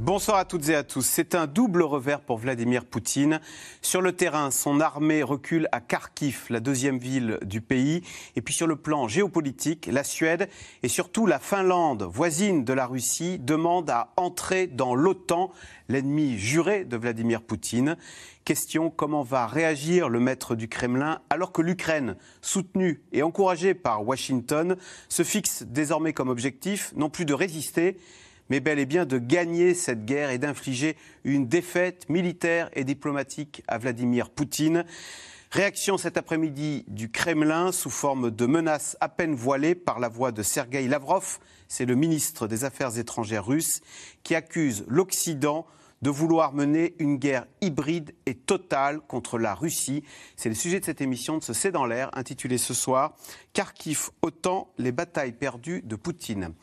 Bonsoir à toutes et à tous. C'est un double revers pour Vladimir Poutine. Sur le terrain, son armée recule à Kharkiv, la deuxième ville du pays. Et puis sur le plan géopolitique, la Suède et surtout la Finlande, voisine de la Russie, demandent à entrer dans l'OTAN, l'ennemi juré de Vladimir Poutine. Question comment va réagir le maître du Kremlin alors que l'Ukraine, soutenue et encouragée par Washington, se fixe désormais comme objectif non plus de résister, mais bel et bien de gagner cette guerre et d'infliger une défaite militaire et diplomatique à Vladimir Poutine. Réaction cet après-midi du Kremlin sous forme de menaces à peine voilées par la voix de Sergueï Lavrov, c'est le ministre des Affaires étrangères russe, qui accuse l'Occident de vouloir mener une guerre hybride et totale contre la Russie. C'est le sujet de cette émission de ce C'est dans l'air, intitulée ce soir Kharkiv, autant les batailles perdues de Poutine.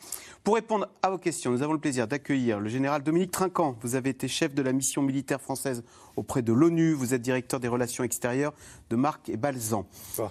Pour répondre à vos questions, nous avons le plaisir d'accueillir le général Dominique Trinquant. Vous avez été chef de la mission militaire française auprès de l'ONU. Vous êtes directeur des relations extérieures de Marc et Balzan.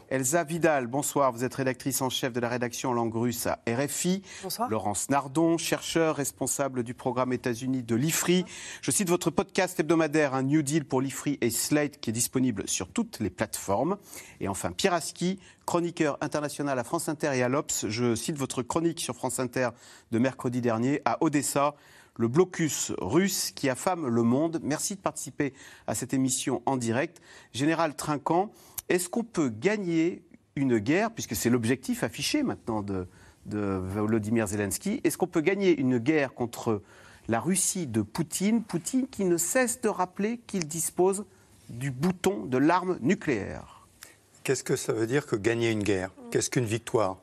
Elsa Vidal, bonsoir. Vous êtes rédactrice en chef de la rédaction en langue russe à RFI. Bonsoir. Laurence Nardon, chercheur responsable du programme États-Unis de l'IFRI. Je cite votre podcast hebdomadaire, un New Deal pour l'IFRI et Slate, qui est disponible sur toutes les plateformes. Et enfin, Pierre Aski, chroniqueur international à France Inter et à l'Obs. Je cite votre chronique sur France Inter de mercredi dernier à Odessa, le blocus russe qui affame le monde. Merci de participer à cette émission en direct. Général Trinquant, est-ce qu'on peut gagner une guerre, puisque c'est l'objectif affiché maintenant de, de Volodymyr Zelensky, est-ce qu'on peut gagner une guerre contre la Russie de Poutine, Poutine qui ne cesse de rappeler qu'il dispose du bouton de l'arme nucléaire? Qu'est-ce que ça veut dire que gagner une guerre? Qu'est-ce qu'une victoire?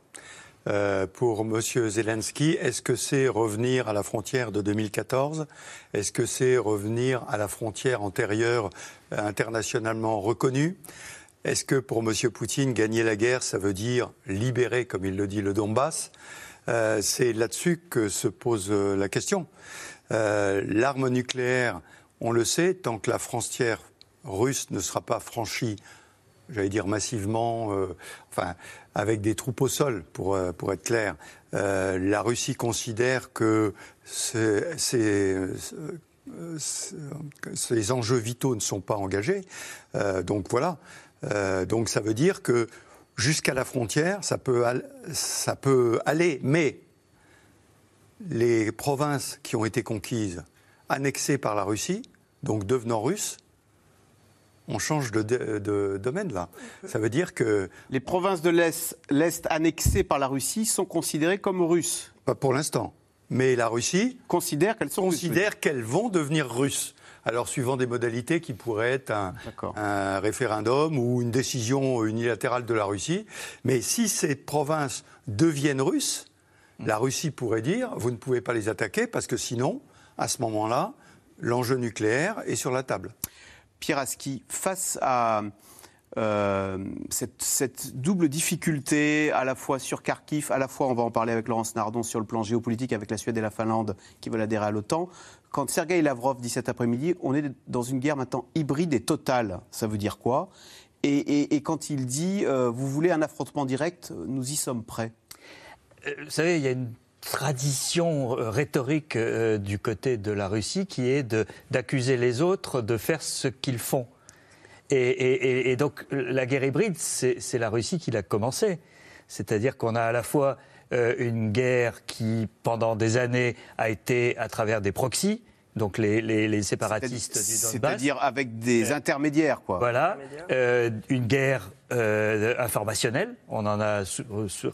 Euh, pour M. Zelensky, est-ce que c'est revenir à la frontière de 2014 Est-ce que c'est revenir à la frontière antérieure euh, internationalement reconnue? Est-ce que pour M. Poutine, gagner la guerre, ça veut dire libérer, comme il le dit, le Donbass? Euh, C'est là-dessus que se pose la question. L'arme nucléaire, on le sait, tant que la frontière russe ne sera pas franchie j'allais dire massivement, euh, enfin, avec des troupes au sol, pour, euh, pour être clair. Euh, la Russie considère que ces enjeux vitaux ne sont pas engagés. Donc voilà. Donc ça veut dire que jusqu'à la frontière, ça peut, ça peut aller, mais les provinces qui ont été conquises, annexées par la Russie, donc devenant russes, on change de, de- de domaine là. Ça veut dire que, Les provinces de l'Est, l'Est annexées par la Russie sont considérées comme russes. pas pour l'instant, mais la Russie Considère qu'elles sont russes. considère qu'elles vont devenir russes. Alors, suivant des modalités qui pourraient être un, référendum ou une décision unilatérale de la Russie. Mais si ces provinces deviennent russes, la Russie pourrait dire vous ne pouvez pas les attaquer parce que sinon, à ce moment-là, l'enjeu nucléaire est sur la table. Pierre Aski, face à euh, cette, double difficulté, à la fois sur Kharkiv, à la fois, on va en parler avec Laurence Nardon, sur le plan géopolitique avec la Suède et la Finlande qui veulent adhérer à l'OTAN, quand Sergei Lavrov dit cet après-midi, on est dans une guerre maintenant hybride et totale, ça veut dire quoi? Et quand il dit, euh, vous voulez un affrontement direct, nous y sommes prêts. Euh, Vous savez, il y a une tradition euh, rhétorique euh, du côté de la Russie qui est d'accuser les autres de faire ce qu'ils font. Et, donc la guerre hybride, c'est c'est la Russie qui l'a commencé. C'est-à-dire qu'on a à la fois euh, une guerre qui, pendant des années, a été à travers des proxys, donc les, les- les séparatistes du Donbass. C'est-à-dire avec des Euh, intermédiaires, quoi. Voilà, euh, une guerre euh, informationnelle. On en a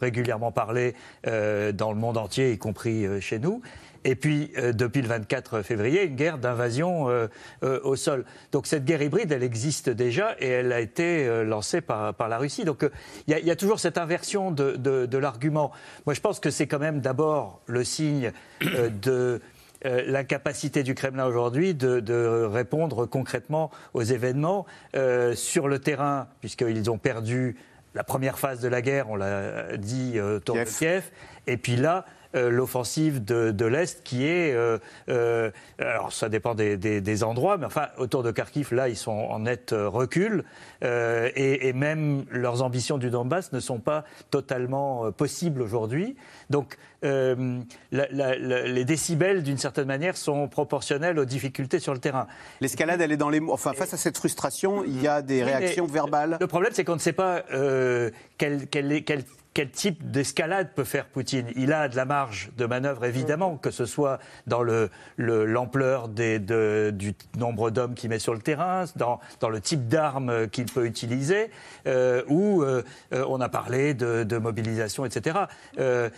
régulièrement parlé euh, dans le monde entier, y compris euh, chez nous. Et puis, euh, depuis le 24 février, une guerre d'invasion euh, euh, au sol. Donc cette guerre hybride, elle existe déjà et elle a été euh, lancée par, par la Russie. Donc euh, il y, a- il y a toujours cette inversion de, de- de l'argument. Moi, je pense que c'est quand même d'abord le signe euh, de euh, l'incapacité du Kremlin aujourd'hui de, de répondre concrètement aux événements euh, sur le terrain, puisqu'ils ont perdu la première phase de la guerre, on l'a dit, euh, autour Kiev. de Kiev. Et puis là, euh, l'offensive de, de l'Est qui est... euh, euh, alors ça dépend des, des- des endroits, mais enfin autour de Kharkiv, là, ils sont en net recul. et, et même leurs ambitions du Donbass ne sont pas totalement possibles aujourd'hui. Donc la- la- la- les décibels, d'une certaine manière, sont proportionnels aux difficultés sur le terrain. L'escalade, elle est dans les mots. Enfin, face à cette frustration, il y a des réactions verbales. Le problème, c'est qu'on ne sait pas euh, quel, quel est- quel- type d'escalade peut faire Poutine. Il a de la marge de manœuvre, évidemment, que ce soit dans le- le- l'ampleur du nombre d'hommes qu'il met sur le terrain, dans, le type d'armes qu'il peut utiliser, euh, ou euh, on a parlé de, mobilisation, etc. Euh,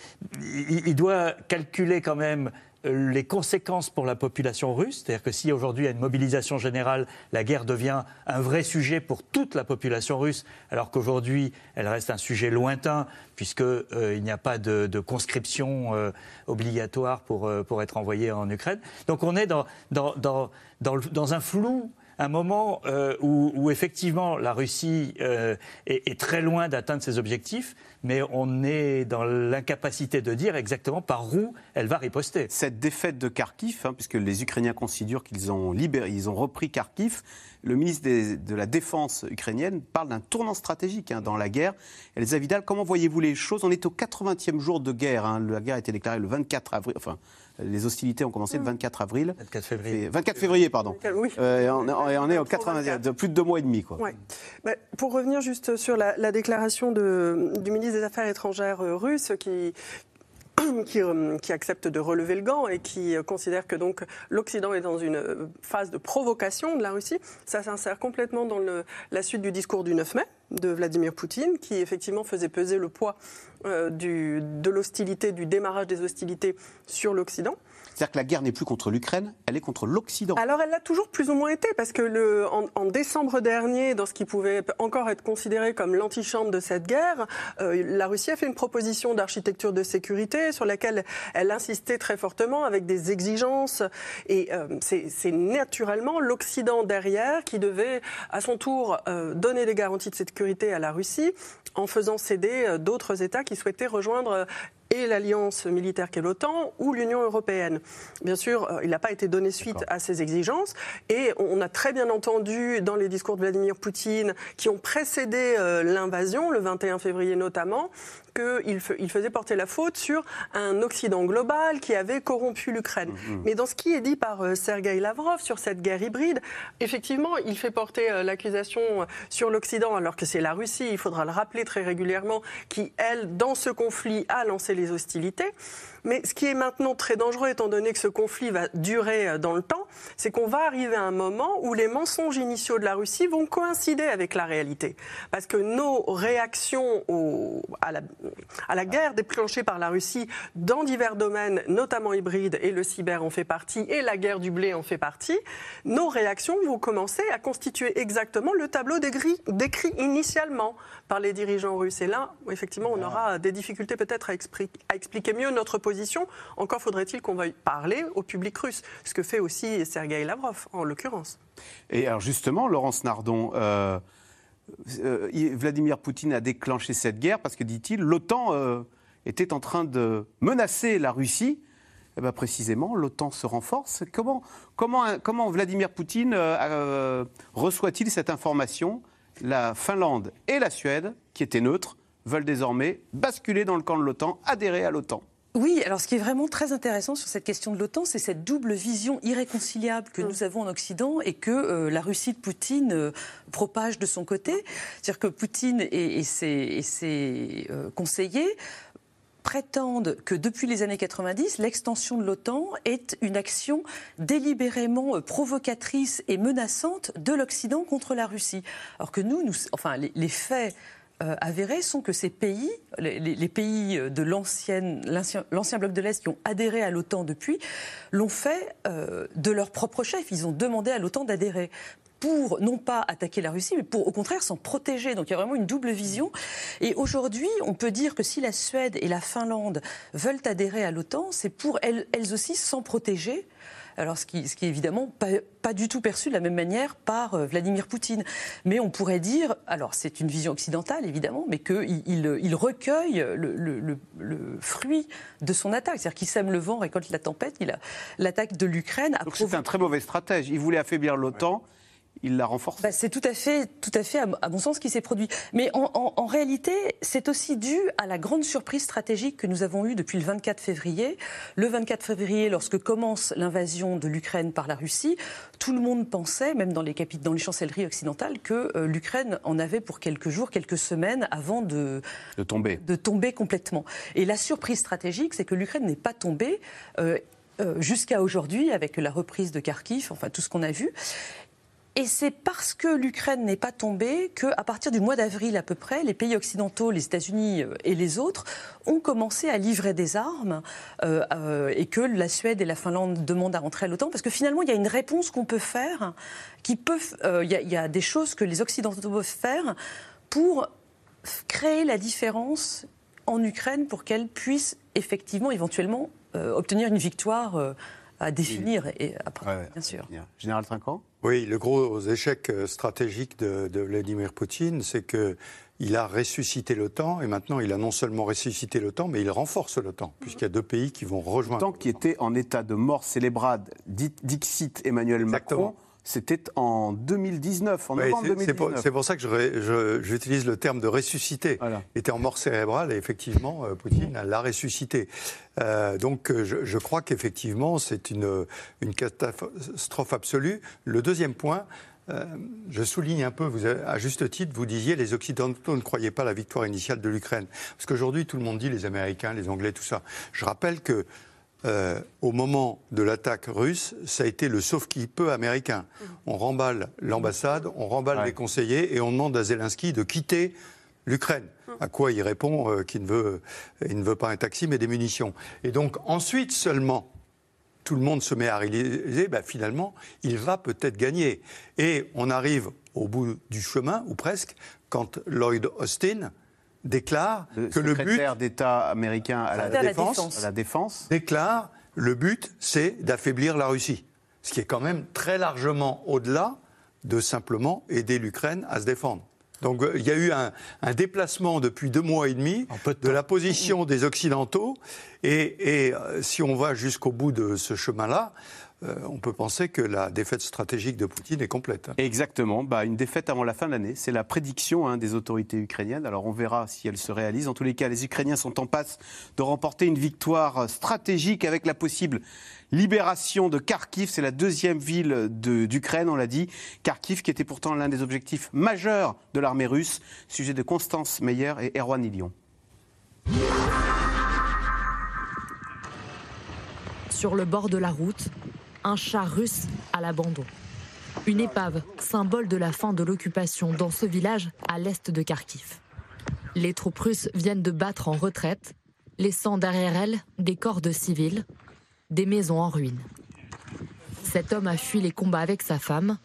il, doit calculer quand même les conséquences pour la population russe, c'est-à-dire que si aujourd'hui il y a une mobilisation générale, la guerre devient un vrai sujet pour toute la population russe, alors qu'aujourd'hui elle reste un sujet lointain puisqu'il n'y a pas de, conscription euh, obligatoire pour, euh, pour être envoyé en Ukraine. Donc on est dans, dans, dans, dans, un flou un moment euh, où, effectivement la Russie euh, est très loin d'atteindre ses objectifs, mais on est dans l'incapacité de dire exactement par où elle va riposter. Cette défaite de Kharkiv, hein, puisque les Ukrainiens considèrent qu'ils ont libéré, ils ont repris Kharkiv, le ministre des- de la Défense ukrainienne parle d'un tournant stratégique hein, dans la guerre. Elsa Vidal, comment voyez-vous les choses? On est au 80e jour de guerre. hein. La guerre a été déclarée le 24 avril. Enfin, les hostilités ont commencé le 24 avril. 24 février. Et 24 février, pardon. Oui. Euh, et on, et on est au 80, de plus de deux mois et demi, quoi. Ouais. Bah, pour revenir juste sur la, la déclaration de- du ministre des Affaires étrangères euh, russe qui, qui, euh, accepte de relever le gant et qui euh, considère que donc l'Occident est dans une phase de provocation de la Russie, ça s'insère complètement dans la suite du discours du 9 mai de Vladimir Poutine, qui effectivement faisait peser le poids de l'hostilité, du démarrage des hostilités sur l'Occident. C'est-à-dire que la guerre n'est plus contre l'Ukraine, elle est contre l'Occident. Alors elle l'a toujours plus ou moins été, parce que en, décembre dernier, dans ce qui pouvait encore être considéré comme l'antichambre de cette guerre, euh, la Russie a fait une proposition d'architecture de sécurité sur laquelle elle insistait très fortement avec des exigences. Et euh, c'est naturellement l'Occident derrière qui devait à son tour euh, donner des garanties de sécurité à la Russie en faisant céder d'autres États qui souhaitaient rejoindre et l'alliance militaire qu'est l'OTAN ou l'Union européenne. Bien sûr, euh, il n'a pas été donné suite à ces exigences et on a très bien entendu dans les discours de Vladimir Poutine qui ont précédé euh, l'invasion, le 21 février notamment, qu'il il faisait porter la faute sur un Occident global qui avait corrompu l'Ukraine. Mais dans ce qui est dit par euh, Sergei Lavrov sur cette guerre hybride, effectivement, il fait porter euh, l'accusation euh, sur l'Occident alors que c'est la Russie, il faudra le rappeler très régulièrement, qui, elle, dans ce conflit, a lancé les hostilités. Mais ce qui est maintenant très dangereux, étant donné que ce conflit va durer euh, dans le temps, c'est qu'on va arriver à un moment où les mensonges initiaux de la Russie vont coïncider avec la réalité. Parce que nos réactions au- à, la, à la guerre déclenchée par la Russie dans divers domaines, notamment hybrides, et le cyber en fait partie, et la guerre du blé en fait partie, nos réactions vont commencer à constituer exactement le tableau décrit, décrit initialement par les dirigeants russes. Et là, effectivement, on aura des difficultés peut-être à, à expliquer mieux notre position. Encore faudrait-il qu'on veuille parler au public russe, ce que fait aussi Sergei Lavrov, en l'occurrence. Et alors justement, Laurence Nardon, euh, euh, Vladimir Poutine a déclenché cette guerre parce que, dit-il, l'OTAN euh, était en train de menacer la Russie. Eh ben, précisément, l'OTAN se renforce. Comment, comment, comment Vladimir Poutine reçoit-il cette information? La Finlande et la Suède, qui étaient neutres, veulent désormais basculer dans le camp de l'OTAN, adhérer à l'OTAN. Oui, alors ce qui est vraiment très intéressant sur cette question de l'OTAN, c'est cette double vision irréconciliable que nous avons en Occident et que euh, la Russie de Poutine euh, propage de son côté. C'est-à-dire que Poutine et, et ses, et ses, euh, conseillers prétendent que depuis les années 90, l'extension de l'OTAN est une action délibérément provocatrice et menaçante de l'Occident contre la Russie. Alors que nous, nous enfin, les, les faits euh, avérés sont que ces pays, les, pays de l'ancien bloc de l'Est qui ont adhéré à l'OTAN depuis, l'ont fait euh, de leur propre chef. Ils ont demandé à l'OTAN d'adhérer pour non pas attaquer la Russie, mais pour au contraire s'en protéger. Donc il y a vraiment une double vision. Et aujourd'hui, on peut dire que si la Suède et la Finlande veulent adhérer à l'OTAN, c'est pour elles aussi s'en protéger Alors, ce qui, ce qui est évidemment pas, pas, du tout perçu de la même manière par euh, Vladimir Poutine. Mais on pourrait dire, alors c'est une vision occidentale évidemment, mais qu'il il, il, recueille le, le, le, le, fruit de son attaque. C'est-à-dire qu'il sème le vent, récolte la tempête. Il a l'attaque de l'Ukraine. Donc c'est un très mauvais stratège. Il voulait affaiblir l'OTAN. Ouais il la renforce. Bah, c'est tout à fait, tout à fait à, mon sens, ce qui s'est produit. Mais en, en, en réalité, c'est aussi dû à la grande surprise stratégique que nous avons eue depuis le 24 février. Le 24 février, lorsque commence l'invasion de l'Ukraine par la Russie, tout le monde pensait, même dans les, dans les chancelleries occidentales, que euh, l'Ukraine en avait pour quelques jours, quelques semaines avant de, de, tomber. de tomber complètement. Et la surprise stratégique, c'est que l'Ukraine n'est pas tombée. Euh, jusqu'à aujourd'hui, avec la reprise de Kharkiv, enfin tout ce qu'on a vu. Et c'est parce que l'Ukraine n'est pas tombée qu'à partir du mois d'avril à peu près, les pays occidentaux, les États-Unis euh, et les autres, ont commencé à livrer des armes euh, euh, et que la Suède et la Finlande demandent à rentrer à l'OTAN. Parce que finalement, il y a une réponse qu'on peut faire, qui peut, euh, il, y a, il y a des choses que les Occidentaux peuvent faire pour créer la différence en Ukraine pour qu'elle puisse effectivement, éventuellement, obtenir une victoire à définir et après, ouais, bien sûr. Général Trinquant? Oui, le gros échec stratégique de, de Vladimir Poutine, c'est que il a ressuscité l'OTAN et maintenant il a non seulement ressuscité l'OTAN, mais il renforce l'OTAN, puisqu'il y a deux pays qui vont rejoindre. L'OTAN qui était en état de mort célébrade, Dixit Emmanuel Exactement. Macron. C'était en 2019, en novembre c'est- 2019. C'est pour, ça que j'utilise le terme de ressusciter. Voilà. Il était en mort cérébrale et effectivement, euh, Poutine l'a ressuscité. Euh, donc euh, je, je crois qu'effectivement, c'est une, une catastrophe absolue. Le deuxième point, euh, je souligne un peu, vous à juste titre, vous disiez les Occidentaux ne croyaient pas à la victoire initiale de l'Ukraine. Parce qu'aujourd'hui, tout le monde dit les Américains, les Anglais, tout ça. Je rappelle que euh, au moment de l'attaque russe, ça a été le sauf-qui-peut américain. On remballe l'ambassade, on remballe Ouais. les conseillers et on demande à Zelensky de quitter l'Ukraine. À quoi il répond euh, qu'il ne veut, il ne veut pas un taxi mais des munitions. Et donc ensuite seulement, tout le monde se met à réaliser, ben, finalement, il va peut-être gagner. Et on arrive au bout du chemin, ou presque, quand Lloyd Austin déclare Le que le but secrétaire d'État américain à la, défense, défense. à la défense. déclare le but, c'est d'affaiblir la Russie. Ce qui est quand même très largement au-delà de simplement aider l'Ukraine à se défendre. Donc euh, il y a eu un, un déplacement depuis deux mois et demi de la position des Occidentaux. Et, et, euh, si on va jusqu'au bout de ce chemin-là, euh, on peut penser que la défaite stratégique de Poutine est complète. Exactement, bah, une défaite avant la fin de l'année. C'est la prédiction hein, des autorités ukrainiennes. Alors on verra si elle se réalise. En tous les cas, les Ukrainiens sont en passe de remporter une victoire stratégique avec la possible libération de Kharkiv. C'est la deuxième ville de- d'Ukraine, on l'a dit. Kharkiv qui était pourtant l'un des objectifs majeurs de l'armée russe. Sujet de Constance Meyer et Erwan Ilion. Sur le bord de la route, un char russe à l'abandon. Une épave, symbole de la fin de l'occupation dans ce village à l'est de Kharkiv. Les troupes russes viennent de battre en retraite, laissant derrière elles des corps de civils, des maisons en ruine. Cet homme a fui les combats avec sa femme.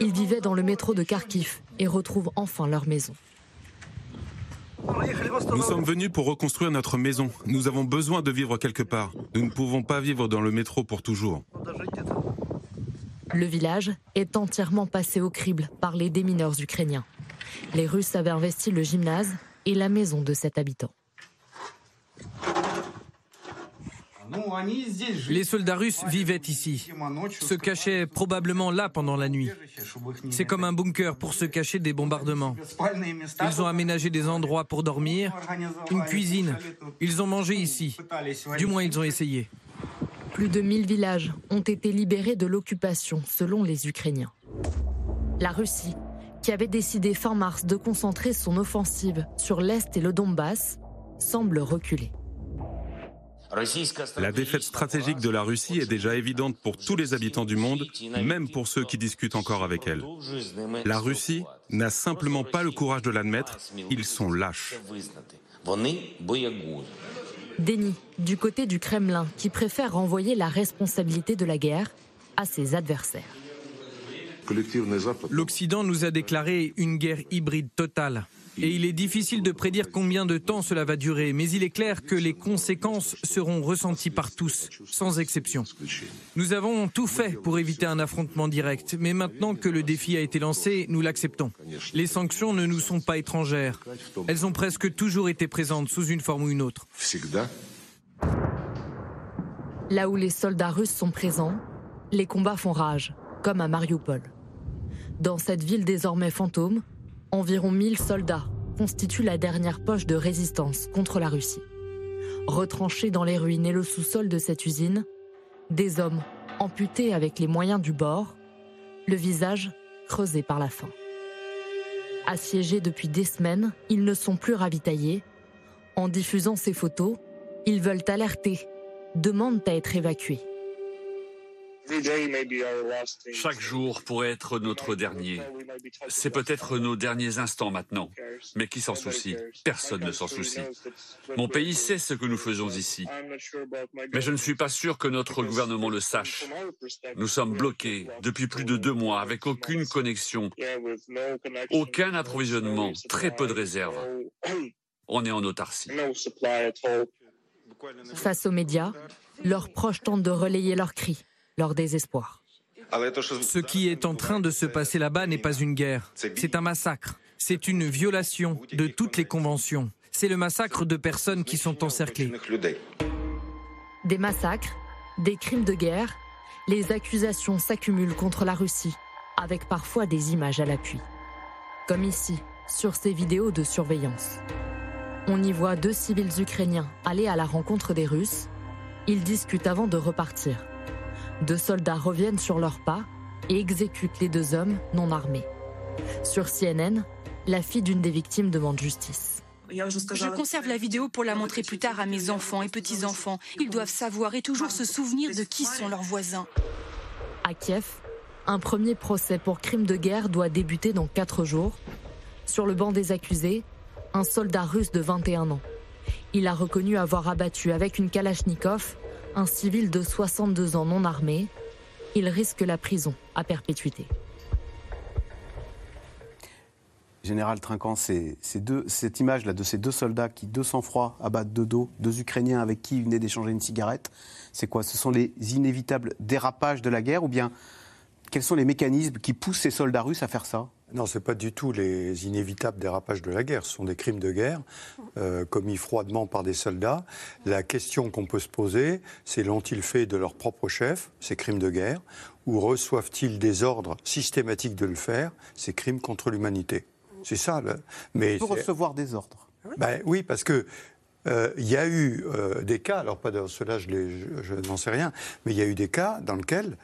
Ils vivaient dans le métro de Kharkiv et retrouvent enfin leur maison. Nous sommes venus pour reconstruire notre maison. Nous avons besoin de vivre quelque part. Nous ne pouvons pas vivre dans le métro pour toujours. Le village est entièrement passé au crible par les démineurs ukrainiens. Les Russes avaient investi le gymnase et la maison de cet habitant. Les soldats russes vivaient ici, se cachaient probablement là pendant la nuit. C'est comme un bunker pour se cacher des bombardements. Ils ont aménagé des endroits pour dormir, une cuisine. Ils ont mangé ici. Du moins, ils ont essayé. Plus de 1000 villages ont été libérés de l'occupation selon les Ukrainiens. La Russie, qui avait décidé fin mars de concentrer son offensive sur l'Est et le Donbass, semble reculer. La défaite stratégique de la Russie est déjà évidente pour tous les habitants du monde, même pour ceux qui discutent encore avec elle. La Russie n'a simplement pas le courage de l'admettre, ils sont lâches. Déni du côté du Kremlin qui préfère renvoyer la responsabilité de la guerre à ses adversaires. L'Occident nous a déclaré une guerre hybride totale. Et il est difficile de prédire combien de temps cela va durer, mais il est clair que les conséquences seront ressenties par tous, sans exception. Nous avons tout fait pour éviter un affrontement direct, mais maintenant que le défi a été lancé, nous l'acceptons. Les sanctions ne nous sont pas étrangères. Elles ont presque toujours été présentes sous une forme ou une autre. Là où les soldats russes sont présents, les combats font rage, comme à Mariupol. Dans cette ville désormais fantôme, environ 1000 soldats constituent la dernière poche de résistance contre la Russie. Retranchés dans les ruines et le sous-sol de cette usine, des hommes amputés avec les moyens du bord, le visage creusé par la faim. Assiégés depuis des semaines, ils ne sont plus ravitaillés. En diffusant ces photos, ils veulent alerter, demandent à être évacués. Chaque jour pourrait être notre dernier. C'est peut-être nos derniers instants maintenant. Mais qui s'en soucie? Personne ne s'en soucie. Mon pays sait ce que nous faisons ici. Mais je ne suis pas sûr que notre gouvernement le sache. Nous sommes bloqués depuis plus de deux mois avec aucune connexion, aucun approvisionnement, très peu de réserves. On est en autarcie. Face aux médias, leurs proches tentent de relayer leurs cris leur désespoir. Ce qui est en train de se passer là-bas n'est pas une guerre, c'est un massacre. C'est une violation de toutes les conventions. C'est le massacre de personnes qui sont encerclées. Des massacres, des crimes de guerre, les accusations s'accumulent contre la Russie, avec parfois des images à l'appui. Comme ici, sur ces vidéos de surveillance. On y voit deux civils ukrainiens aller à la rencontre des Russes. Ils discutent avant de repartir. Deux soldats reviennent sur leurs pas et exécutent les deux hommes non armés. Sur CNN, la fille d'une des victimes demande justice. Je conserve la vidéo pour la montrer plus tard à mes enfants et petits-enfants. Ils doivent savoir et toujours se souvenir de qui sont leurs voisins. À Kiev, un premier procès pour crime de guerre doit débuter dans quatre jours. Sur le banc des accusés, un soldat russe de 21 ans. Il a reconnu avoir abattu avec une Kalachnikov un civil de 62 ans non armé. Il risque la prison à perpétuité. Général Trinquant, cette image-là de ces deux soldats qui, de sang-froid, abattent de dos deux Ukrainiens avec qui ils venaient d'échanger une cigarette, c'est quoi? Ce sont les inévitables dérapages de la guerre ou bien quels sont les mécanismes qui poussent ces soldats russes à faire ça? Non, ce n'est pas du tout les inévitables dérapages de la guerre. Ce sont des crimes de guerre euh, commis froidement par des soldats. La question qu'on peut se poser, c'est l'ont-ils fait de leur propre chef, ces crimes de guerre, ou reçoivent-ils des ordres systématiques de le faire, ces crimes contre l'humanité? C'est ça. Le... Mais pour recevoir des ordres. Ben, oui, parce que euh, il y a eu euh, des cas, alors pas dans cela, je, je n'en sais rien, mais il y a eu des cas dans lesquels,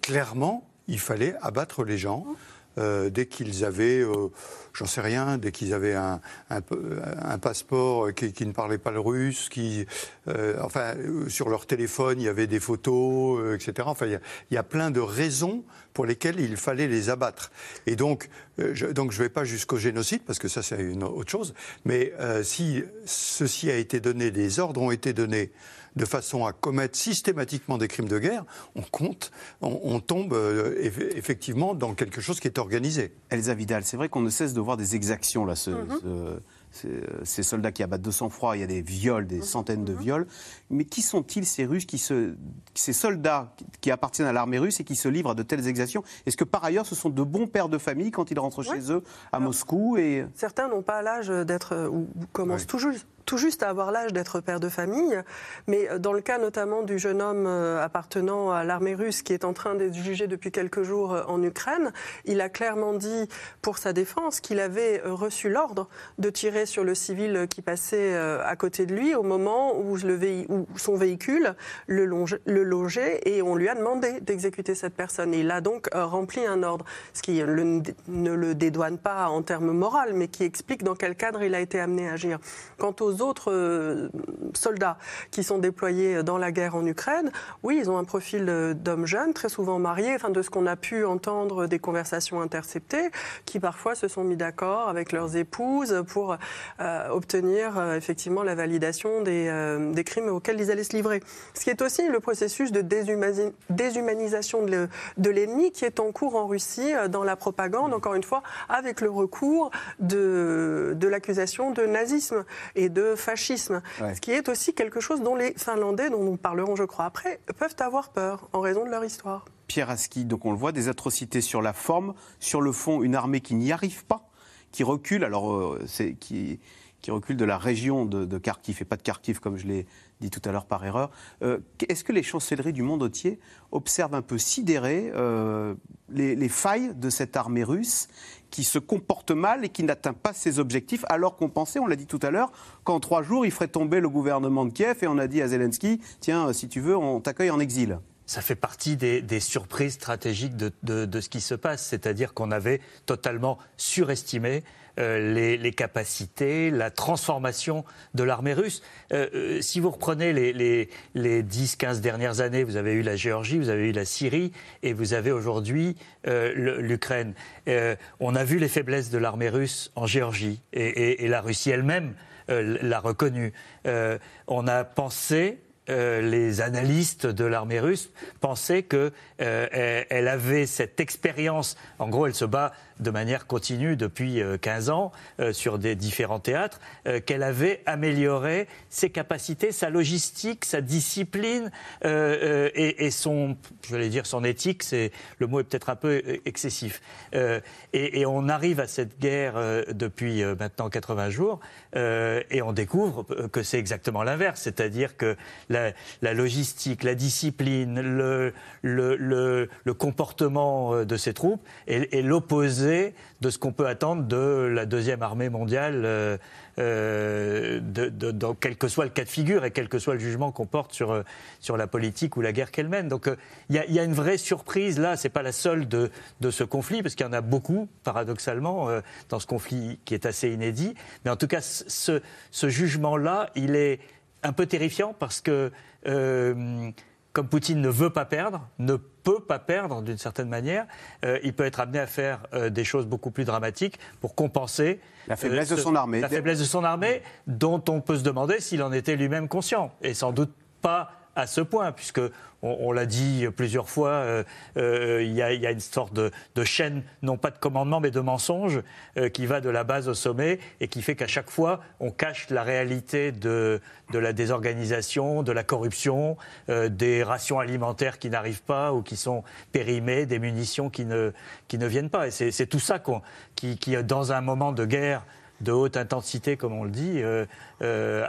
clairement, il fallait abattre les gens. Euh, dès qu'ils avaient, euh, j'en sais rien, dès qu'ils avaient un, un, passeport qui, ne parlait pas le russe, qui, euh, enfin, sur leur téléphone, il y avait des photos, etc. Enfin, il y, a, il y, a, plein de raisons pour lesquelles il fallait les abattre. Et donc, je, donc je ne vais pas jusqu'au génocide, parce que ça, c'est une autre chose. Mais si ceci a été donné, des ordres ont été donnés de façon à commettre systématiquement des crimes de guerre, on compte, on, tombe euh, effectivement dans quelque chose qui est organisé. Elsa Vidal, c'est vrai qu'on ne cesse de voir des exactions là. Ce, Mhm. ces soldats qui abattent de sang-froid, il y a des viols, des centaines de viols. Mais qui sont-ils ces Russes, qui se, ces soldats qui appartiennent à l'armée russe et qui se livrent à de telles exactions? Est-ce que par ailleurs, ce sont de bons pères de famille quand ils rentrent chez eux à Moscou et... Certains n'ont pas l'âge d'être ou commencent Oui. tout juste tout juste à avoir l'âge d'être père de famille, mais dans le cas notamment du jeune homme euh, appartenant à l'armée russe qui est en train d'être jugé depuis quelques jours euh, en Ukraine, il a clairement dit pour sa défense qu'il avait euh, reçu l'ordre de tirer sur le civil qui passait à côté de lui au moment où, son véhicule le, longe- le logeait et on lui a demandé d'exécuter cette personne. Il a donc euh, rempli un ordre, ce qui ne le dédouane pas en termes moraux, mais qui explique dans quel cadre il a été amené à agir. Quant aux aux autres euh, soldats qui sont déployés dans la guerre en Ukraine, oui, ils ont un profil d'hommes jeunes, très souvent mariés, enfin, de ce qu'on a pu entendre des conversations interceptées, qui parfois se sont mis d'accord avec leurs épouses pour euh, obtenir euh, effectivement la validation des, crimes auxquels ils allaient se livrer. Ce qui est aussi le processus de déshumanisation de l'ennemi qui est en cours en Russie dans la propagande, encore une fois, avec le recours de, de l'accusation de nazisme et de fascisme. Ce qui est aussi quelque chose dont les Finlandais, dont nous parlerons, je crois, après, peuvent avoir peur en raison de leur histoire. Pierre Aski, donc on le voit, des atrocités sur la forme, sur le fond, une armée qui n'y arrive pas, qui recule, alors euh, c'est qui, qui recule de la région de, de, Kharkiv, et pas de Kharkiv comme je l'ai dit tout à l'heure par erreur. Euh, est-ce que les chancelleries du monde entier observent un peu sidérées euh, les, les, failles de cette armée russe qui se comporte mal et qui n'atteint pas ses objectifs, alors qu'on pensait, on l'a dit tout à l'heure, qu'en trois jours, il ferait tomber le gouvernement de Kiev et on a dit à Zelensky, tiens, si tu veux, on t'accueille en exil ça fait partie des, surprises stratégiques de, ce qui se passe, c'est-à-dire qu'on avait totalement surestimé euh, les, les, capacités, la transformation de l'armée russe. Euh, euh si vous reprenez les, les, les 10-15 dernières années, vous avez eu la Géorgie, vous avez eu la Syrie et vous avez aujourd'hui euh, l'Ukraine. Euh, on a vu les faiblesses de l'armée russe en Géorgie et, la Russie elle-même l'a reconnu. on a pensé euh, les analystes de l'armée russe pensaient qu'elle euh, elle avait cette expérience. En gros, elle se bat de manière continue depuis 15 euh, ans euh, sur des différents théâtres, euh, qu'elle avait amélioré ses capacités, sa logistique, sa discipline et, son, je vais dire son éthique, c'est le mot est peut-être un peu excessif. Et, on arrive à cette guerre depuis maintenant 80 jours et on découvre que c'est exactement l'inverse, c'est-à-dire que la, logistique, la discipline, le, le comportement de ces troupes est, est l'opposé de ce qu'on peut attendre de la deuxième armée mondiale, euh, euh, quel que soit le cas de figure et quel que soit le jugement qu'on porte sur, euh, sur la politique ou la guerre qu'elle mène. Donc il y, a une vraie surprise là, c'est pas la seule de, de ce conflit, parce qu'il y en a beaucoup, paradoxalement, euh, dans ce conflit qui est assez inédit. Mais en tout cas, ce, ce jugement-là, il est un peu terrifiant parce que euh, comme Poutine ne veut pas perdre, ne peut pas perdre d'une certaine manière, euh, il peut être amené à faire euh, des choses beaucoup plus dramatiques pour compenser la faiblesse euh, ce, de son armée. La faiblesse de son armée, dont on peut se demander s'il en était lui-même conscient, et sans doute pas à ce point, puisque on, l'a dit plusieurs fois, euh, euh, il, y a, une sorte de, chaîne, non pas de commandement, mais de mensonge, euh, qui va de la base au sommet et qui fait qu'à chaque fois, on cache la réalité de, la désorganisation, de la corruption, des rations alimentaires qui n'arrivent pas ou qui sont périmées, des munitions qui ne, viennent pas. Et c'est tout ça qu qui, dans un moment de guerre de haute intensité, comme on le dit,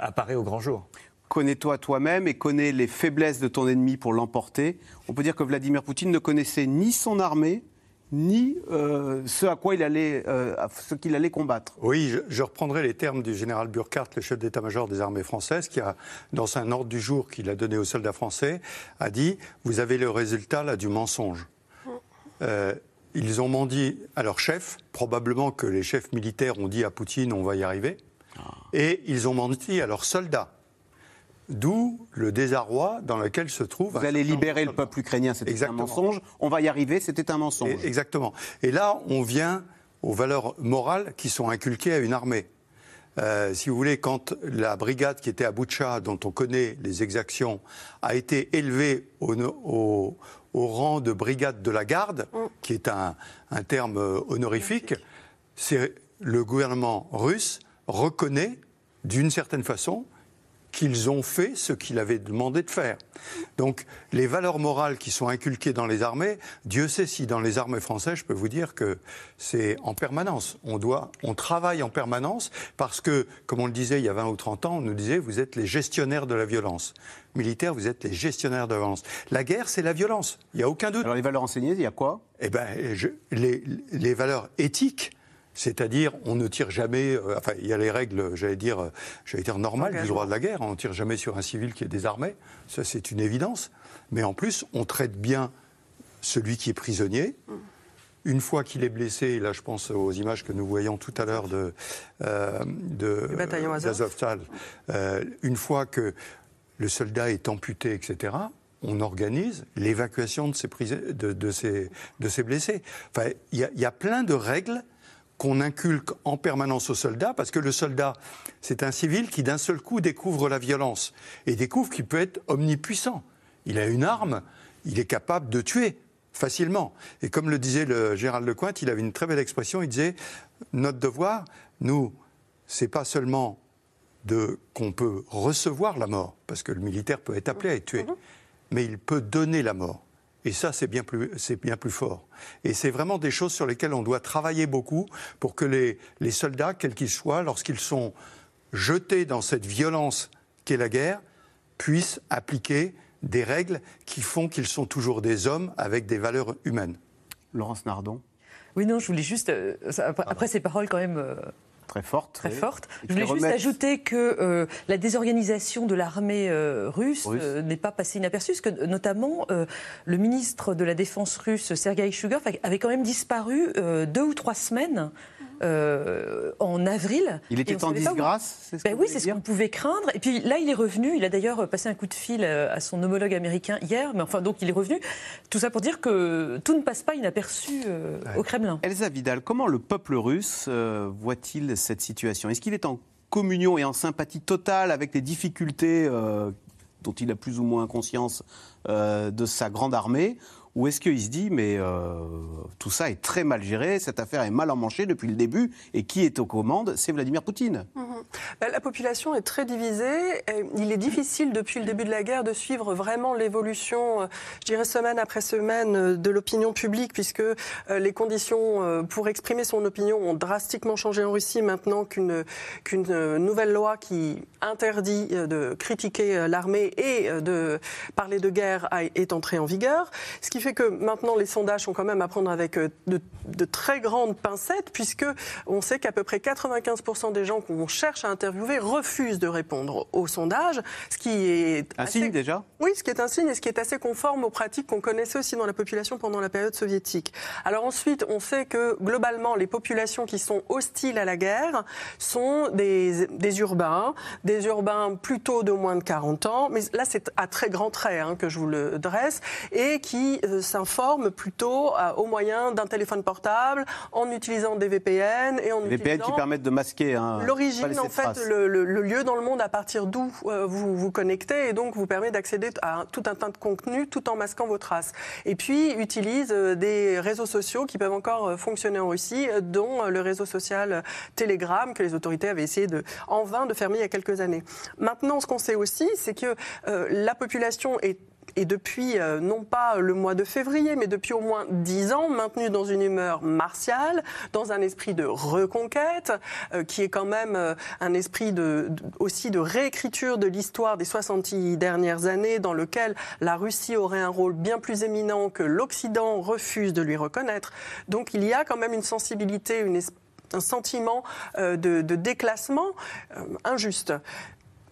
apparaît au grand jour connais-toi toi-même et connais les faiblesses de ton ennemi pour l'emporter. On peut dire que Vladimir Poutine ne connaissait ni son armée, ni euh, ce à quoi il allait, euh, ce qu'il allait combattre. Oui, je, je, reprendrai les termes du général Burkhardt, le chef d'état-major des armées françaises, qui a, dans un ordre du jour qu'il a donné aux soldats français, a dit vous avez le résultat là du mensonge. Euh, ils ont menti à leur chef, probablement que les chefs militaires ont dit à Poutine on va y arriver, et ils ont menti à leurs soldats. D'où le désarroi dans lequel se trouve. Vous allez libérer le peuple ukrainien, c'était un mensonge. On va y arriver, c'était un mensonge. Et exactement. Et là, on vient aux valeurs morales qui sont inculquées à une armée. Euh, si vous voulez, quand la brigade qui était à Boutcha, dont on connaît les exactions, a été élevée au, au, au rang de brigade de la garde, mm. qui est un, un terme honorifique, c'est le gouvernement russe reconnaît d'une certaine façon qu'ils ont fait ce qu'il avait demandé de faire. Donc les valeurs morales qui sont inculquées dans les armées, Dieu sait si dans les armées françaises, je peux vous dire que c'est en permanence. On doit, on travaille en permanence parce que, comme on le disait il y a 20 ou 30 ans, on nous disait vous êtes les gestionnaires de la violence. Militaires, vous êtes les gestionnaires de la violence. La guerre, c'est la violence. Il n'y a aucun doute. Alors les valeurs enseignées, il y a quoi? Eh ben, je, les, les valeurs éthiques c'est-à-dire, on ne tire jamais. Euh, enfin, il y a les règles, j'allais dire, euh, j'allais dire normales du droit de la guerre. On ne tire jamais sur un civil qui est désarmé. Ça, c'est une évidence. Mais en plus, on traite bien celui qui est prisonnier. une fois qu'il est blessé, là je pense aux images que nous voyons tout à l'heure de, euh, de d'Azovstal, euh, une fois que le soldat est amputé, etc., on organise l'évacuation de ces, pris- de, de ces, de ces blessés. Enfin, il y, a- il y a plein de règles qu'on inculque en permanence aux soldats, parce que le soldat, c'est un civil qui d'un seul coup découvre la violence et découvre qu'il peut être omnipuissant. Il a une arme, il est capable de tuer facilement. Et comme le disait le Gérald Lecointe, il avait une très belle expression, il disait, notre devoir, nous, c'est pas seulement de qu'on peut recevoir la mort, parce que le militaire peut être appelé à être tué, mais il peut donner la mort. Et ça, c'est bien plus, c'est bien plus fort. Et c'est vraiment des choses sur lesquelles on doit travailler beaucoup pour que les, les soldats, quels qu'ils soient, lorsqu'ils sont jetés dans cette violence qu'est la guerre, puissent appliquer des règles qui font qu'ils sont toujours des hommes avec des valeurs humaines. Laurence Nardon, Oui, non, je voulais juste. euh, après ces paroles, quand même. euh, très forte. très oui. forte. Je voulais juste ajouter que euh, la désorganisation de l'armée euh, russe, Russe. euh, n'est pas passée inaperçue, parce que notamment le ministre de la Défense russe, Sergei Shugov, avait quand même disparu deux ou trois semaines euh, en avril. Il était en disgrâce ce Ben oui, c'est ce dire qu'on pouvait craindre. Et puis là, il est revenu. Il a d'ailleurs passé un coup de fil euh, à son homologue américain hier. Mais enfin, donc il est revenu. Tout ça pour dire que tout ne passe pas inaperçu euh, au Kremlin. Elsa Vidal, comment le peuple russe euh, voit-il cette situation? Est-ce qu'il est en communion et en sympathie totale avec les difficultés dont il a plus ou moins conscience de sa grande armée? Ou est-ce qu'il se dit, mais euh, tout ça est très mal géré, cette affaire est mal emmanchée depuis le début, et qui est aux commandes C'est Vladimir Poutine. Mhm. Ben, La population est très divisée. Il est difficile depuis le début de la guerre de suivre vraiment l'évolution, euh, je dirais semaine après semaine, euh, de l'opinion publique, puisque les conditions pour exprimer son opinion ont drastiquement changé en Russie maintenant qu'une nouvelle loi qui interdit de critiquer l'armée et de parler de guerre est entrée en vigueur. Fait que maintenant les sondages sont quand même à prendre avec euh, de, de très grandes pincettes, puisque on sait qu'à peu près 95% des gens qu'on cherche à interviewer refusent de répondre aux sondages, ce qui est Un assez- signe déjà oui, ce qui est un signe et ce qui est assez conforme aux pratiques qu'on connaissait aussi dans la population pendant la période soviétique. Alors ensuite, on sait que globalement, les populations qui sont hostiles à la guerre sont des, des urbains, des urbains plutôt de moins de 40 ans, mais là c'est à très grands traits hein, que je vous le dresse, et qui euh, s'informent plutôt euh, au moyen d'un téléphone portable, en utilisant des VPN et en VPN qui permettent de masquer. hein, L'origine, en fait, le, le- le lieu dans le monde à partir d'où euh, vous vous connectez et donc vous permet d'accéder à tout un tas de contenus tout en masquant vos traces. Et puis utilise des réseaux sociaux qui peuvent encore fonctionner en Russie, dont le réseau social Telegram que les autorités avaient essayé de, en vain de fermer il y a quelques années. Maintenant, ce qu'on sait aussi, c'est que euh, la population est et depuis, euh, non pas le mois de février, mais depuis au moins dix ans, maintenue dans une humeur martiale, dans un esprit de reconquête, euh, qui est quand même euh, un esprit aussi de réécriture de l'histoire des 70 dernières années, dans lequel la Russie aurait un rôle bien plus éminent que l'Occident refuse de lui reconnaître. Donc il y a quand même une sensibilité, un sentiment de, déclassement injuste.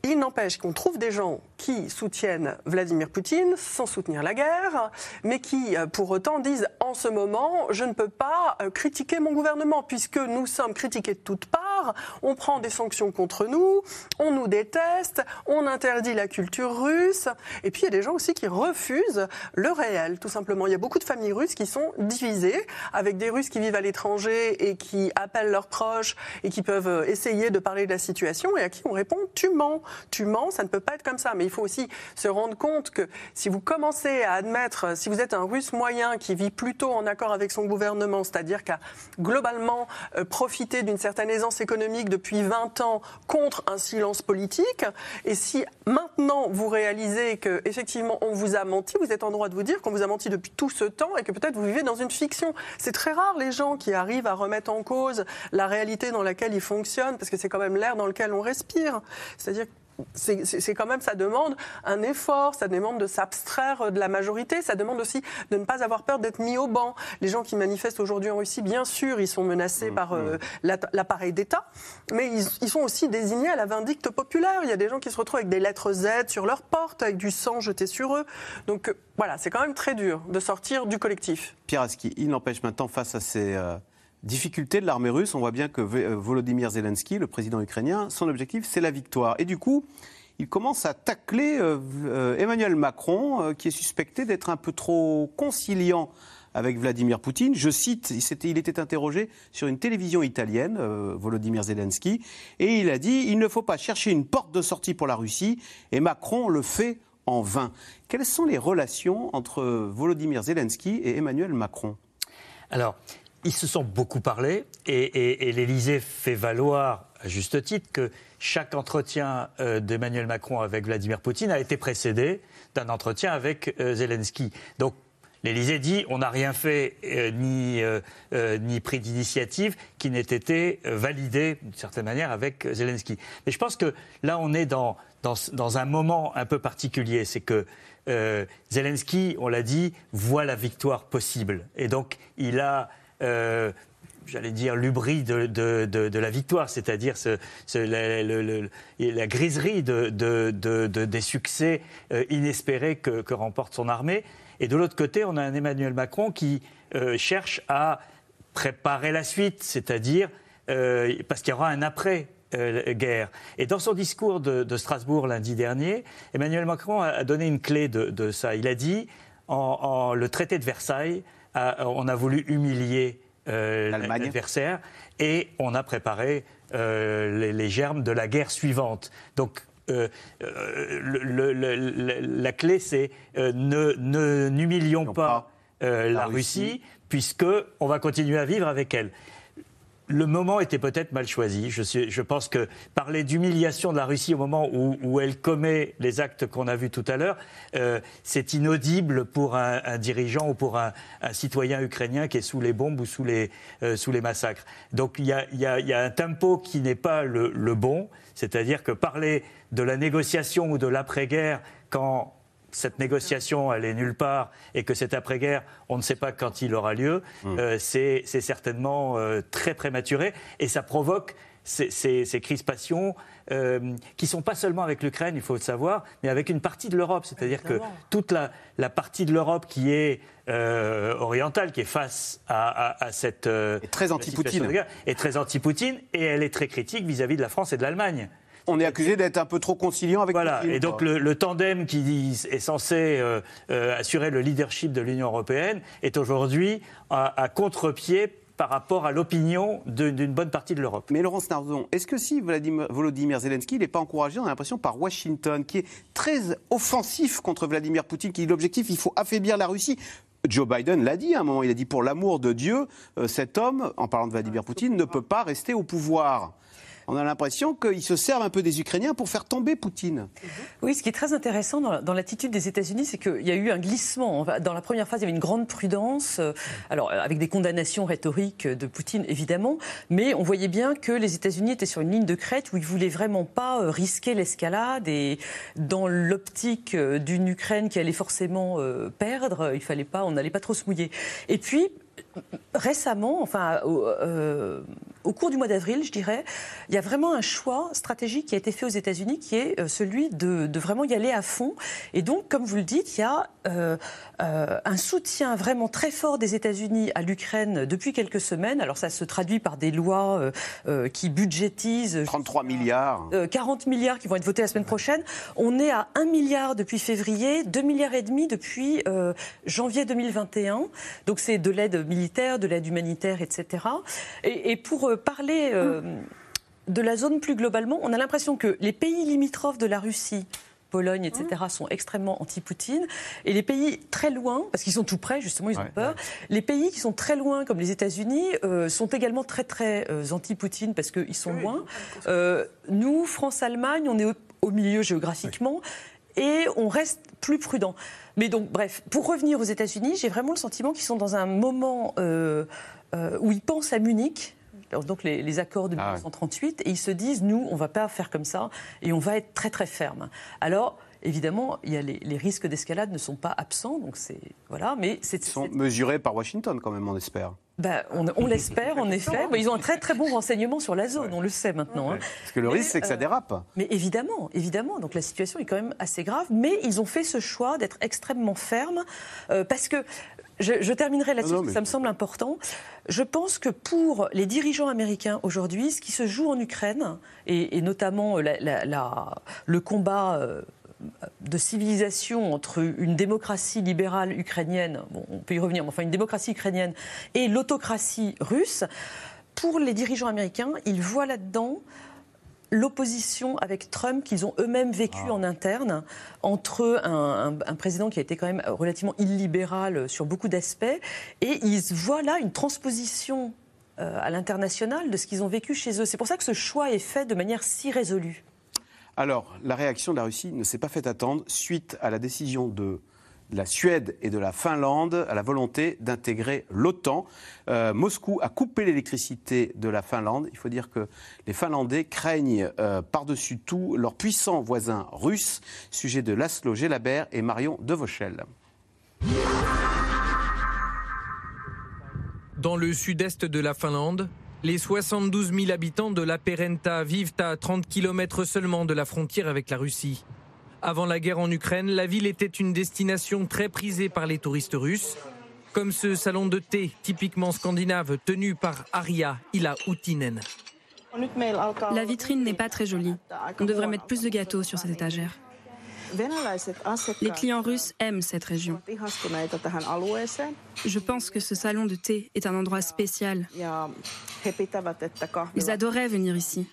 Il n'empêche qu'on trouve des gens qui soutiennent Vladimir Poutine sans soutenir la guerre, mais qui, euh, pour autant, disent en ce moment, je ne peux pas euh, critiquer mon gouvernement, puisque nous sommes critiqués de toutes parts, on prend des sanctions contre nous, on nous déteste, on interdit la culture russe, et puis il y a des gens aussi qui refusent le réel, tout simplement. Il y a beaucoup de familles russes qui sont divisées, avec des Russes qui vivent à l'étranger et qui appellent leurs proches et qui peuvent euh, essayer de parler de la situation, et à qui on répond, tu mens tu mens, ça ne peut pas être comme ça. Mais il faut aussi se rendre compte que si vous commencez à admettre, si vous êtes un russe moyen qui vit plutôt en accord avec son gouvernement, c'est-à-dire qu'a globalement euh, profité d'une certaine aisance économique depuis 20 ans contre un silence politique, et si maintenant vous réalisez que effectivement on vous a menti, vous êtes en droit de vous dire qu'on vous a menti depuis tout ce temps et que peut-être vous vivez dans une fiction. C'est très rare les gens qui arrivent à remettre en cause la réalité dans laquelle ils fonctionnent, parce que c'est quand même l'air dans lequel on respire. C'est-à-dire c'est quand même, ça demande un effort, ça demande de s'abstraire de la majorité, ça demande aussi de ne pas avoir peur d'être mis au banc. Les gens qui manifestent aujourd'hui en Russie, bien sûr, ils sont menacés Mmh, par euh, l'appareil d'État, mais ils, ils, sont aussi désignés à la vindicte populaire. Il y a des gens qui se retrouvent avec des lettres Z sur leur porte, avec du sang jeté sur eux. Donc euh, voilà, c'est quand même très dur de sortir du collectif. Pierre Aski, il n'empêche maintenant face à ces euh, difficultés de l'armée russe, on voit bien que euh, Volodymyr Zelensky, le président ukrainien, son objectif c'est la victoire. Et du coup, il commence à tacler euh, Emmanuel Macron, qui est suspecté d'être un peu trop conciliant avec Vladimir Poutine. Je cite, il, était interrogé sur une télévision italienne, euh, Volodymyr Zelensky, et il a dit il ne faut pas chercher une porte de sortie pour la Russie, et Macron le fait en vain. Quelles sont les relations entre Volodymyr Zelensky et Emmanuel Macron? Alors, ils se sont beaucoup parlé, et, et, l'Élysée fait valoir, à juste titre, que chaque entretien euh, d'Emmanuel Macron avec Vladimir Poutine a été précédé d'un entretien avec euh, Zelensky. Donc, L'Élysée dit on n'a rien fait euh, ni, ni pris d'initiative qui n'ait été validé d'une certaine manière avec Zelensky. Mais je pense que là on est dans, dans un moment un peu particulier, c'est que Zelensky, on l'a dit, voit la victoire possible et donc il a j'allais dire, l'ubris de, la victoire, c'est-à-dire ce, ce, la, griserie des succès euh, inespérés que, remporte son armée. Et de l'autre côté, on a un Emmanuel Macron qui euh, cherche à préparer la suite, c'est-à-dire euh, parce qu'il y aura un après. guerre. Et dans son discours de, Strasbourg lundi dernier, Emmanuel Macron a donné une clé de, ça. Il a dit le traité de Versailles, a, on a voulu humilier euh, l'adversaire et on a préparé euh, les, les, germes de la guerre suivante. Donc euh, le, le, le, la clé, c'est ne n'humilions pas, pas la, la, Russie, Russie puisque on va continuer à vivre avec elle le moment était peut-être mal choisi. Je, pense que parler d'humiliation de la Russie au moment où, elle commet les actes qu'on a vus tout à l'heure, euh, c'est inaudible pour un, dirigeant ou pour un, citoyen ukrainien qui est sous les bombes ou sous les, euh, massacres. Donc il y a, un tempo qui n'est pas le bon, c'est-à-dire que parler de la négociation ou de l'après-guerre quand cette négociation, elle est nulle part, et que cet après-guerre, on ne sait pas quand il aura lieu, mmh. euh, c'est certainement euh, très prématuré, et ça provoque ces, ces, ces crispations euh, qui sont pas seulement avec l'Ukraine, il faut le savoir, mais avec une partie de l'Europe. C'est-à-dire que toute la, la partie de l'Europe qui est euh, orientale, qui est face à, à, à cette euh, et très anti-Poutine, est très anti-Poutine, et elle est très critique vis-à-vis -vis de la France et de l'Allemagne. On est accusé d'être un peu trop conciliant avec voilà. Poutine. Et donc le, le, tandem qui est censé euh, euh, assurer le leadership de l'Union européenne est aujourd'hui à, à contre-pied par rapport à l'opinion d'une bonne partie de l'Europe. Mais Laurence Nardon, est-ce que si Vladimir, Volodymyr Zelensky n'est pas encouragé, on a l'impression, par Washington, qui est très offensif contre Vladimir Poutine, qui dit l'objectif, il faut affaiblir la Russie? Joe Biden l'a dit à un moment, il a dit pour l'amour de Dieu, euh, cet homme, en parlant de Vladimir Poutine, ne peut pas rester au pouvoir on a l'impression qu'ils se servent un peu des Ukrainiens pour faire tomber Poutine. Oui, ce qui est très intéressant dans, l'attitude des États-Unis, c'est qu'il y a eu un glissement. Dans la première phase, il y avait une grande prudence, alors avec des condamnations rhétoriques de Poutine, évidemment, mais on voyait bien que les États-Unis étaient sur une ligne de crête où ils voulaient vraiment pas risquer l'escalade et dans l'optique d'une Ukraine qui allait forcément perdre, il fallait pas, on n'allait pas trop se mouiller. Et puis, récemment, enfin, euh, au cours du mois d'avril, je dirais, il y a vraiment un choix stratégique qui a été fait aux États-Unis, qui est celui de, de, vraiment y aller à fond. Et donc, comme vous le dites, il y a euh, euh, un soutien vraiment très fort des États-Unis à l'Ukraine depuis quelques semaines. Alors, ça se traduit par des lois euh, qui budgétisent 33 milliards, 40 milliards qui vont être votés la semaine prochaine. On est à 1 milliard depuis février, 2 milliards et demi depuis janvier 2021. Donc, c'est de l'aide militaire, de l'aide humanitaire, etc. Et, et pour parler euh, de la zone plus globalement, on a l'impression que les pays limitrophes de la Russie, Pologne, etc., sont extrêmement anti-Poutine. Et les pays très loin, parce qu'ils sont tout près, justement, ils ont Ouais, peur, ouais. les pays qui sont très loin, comme les États-Unis, euh, sont également très, très euh, anti-Poutine parce qu'ils sont loin. Euh, nous, France-Allemagne, on est au, au milieu géographiquement et on reste plus prudent. Mais donc, bref, pour revenir aux États-Unis, j'ai vraiment le sentiment qu'ils sont dans un moment euh, euh, où ils pensent à Munich. Donc les, accords de 1938, ah et ils se disent, nous, on ne va pas faire comme ça, et on va être très très ferme. Alors, évidemment, il y a les, risques d'escalade ne sont pas absents, donc c'est voilà, mais c'est ils sont mesurés par Washington quand même, on espère. Ben, on, l'espère, en effet. Ils ont un très très bon renseignement sur la zone, on le sait maintenant. Hein. Parce que le risque, c'est que ça euh, dérape. mais évidemment, évidemment. Donc la situation est quand même assez grave. Mais ils ont fait ce choix d'être extrêmement fermes. Euh, parce que, je, terminerai là-dessus, ça me semble important. Je pense que pour les dirigeants américains aujourd'hui, ce qui se joue en Ukraine, et, notamment le combat de civilisation entre une démocratie libérale ukrainienne, on peut y revenir, mais enfin une démocratie ukrainienne et l'autocratie russe, pour les dirigeants américains, ils voient là-dedans l'opposition avec Trump qu'ils ont eux-mêmes vécu ah. en interne entre un, président qui a été quand même relativement illibéral sur beaucoup d'aspects et ils voient là une transposition euh, à l'international de ce qu'ils ont vécu chez eux. C'est pour ça que ce choix est fait de manière si résolue. Alors, la réaction de la Russie ne s'est pas fait attendre suite à la décision de la Suède et de la Finlande à la volonté d'intégrer l'OTAN. Euh, Moscou a coupé l'électricité de la Finlande. Il faut dire que les Finlandais craignent euh, par-dessus tout leurs puissants voisins russes. Sujet de Laszlo Gelabert et Marion Devauchel. Dans le sud-est de la Finlande, les 72 000 habitants de la Perenta vivent à 30 km seulement de la frontière avec la Russie. Avant la guerre en Ukraine, la ville était une destination très prisée par les touristes russes, comme ce salon de thé typiquement scandinave tenu par Arya Ila Outinen. La vitrine n'est pas très jolie. On devrait mettre plus de gâteaux sur cette étagère. Les clients russes aiment cette région. Je pense que ce salon de thé est un endroit spécial. Ils adoraient venir ici.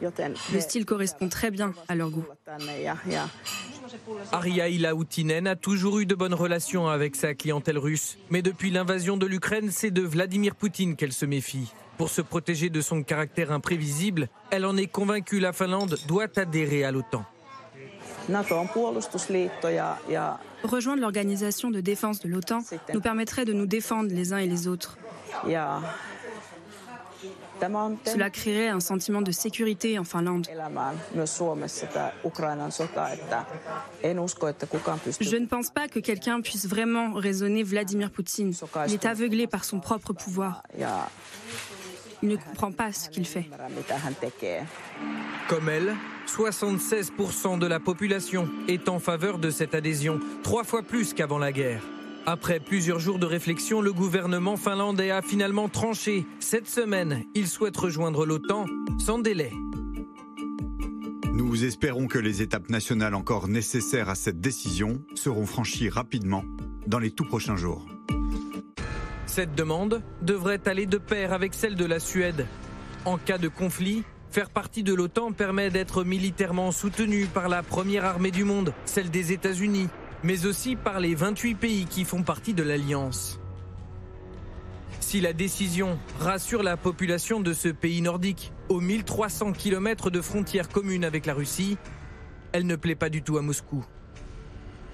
Le style correspond très bien à leur goût. Aria Ilaoutinen a toujours eu de bonnes relations avec sa clientèle russe. Mais depuis l'invasion de l'Ukraine, c'est de Vladimir Poutine qu'elle se méfie. Pour se protéger de son caractère imprévisible, elle en est convaincue la Finlande doit adhérer à l'OTAN. Rejoindre l'organisation de défense de l'OTAN nous permettrait de nous défendre les uns et les autres. Cela créerait un sentiment de sécurité en Finlande. Je ne pense pas que quelqu'un puisse vraiment raisonner Vladimir Poutine. Il est aveuglé par son propre pouvoir. Il ne comprend pas ce qu'il fait. Comme elle, 76% de la population est en faveur de cette adhésion, trois fois plus qu'avant la guerre. Après plusieurs jours de réflexion, le gouvernement finlandais a finalement tranché. Cette semaine, il souhaite rejoindre l'OTAN sans délai. Nous espérons que les étapes nationales encore nécessaires à cette décision seront franchies rapidement dans les tout prochains jours. Cette demande devrait aller de pair avec celle de la Suède. En cas de conflit, faire partie de l'OTAN permet d'être militairement soutenu par la première armée du monde, celle des États-Unis, mais aussi par les 28 pays qui font partie de l'Alliance. Si la décision rassure la population de ce pays nordique, aux 1300 km de frontières communes avec la Russie, elle ne plaît pas du tout à Moscou.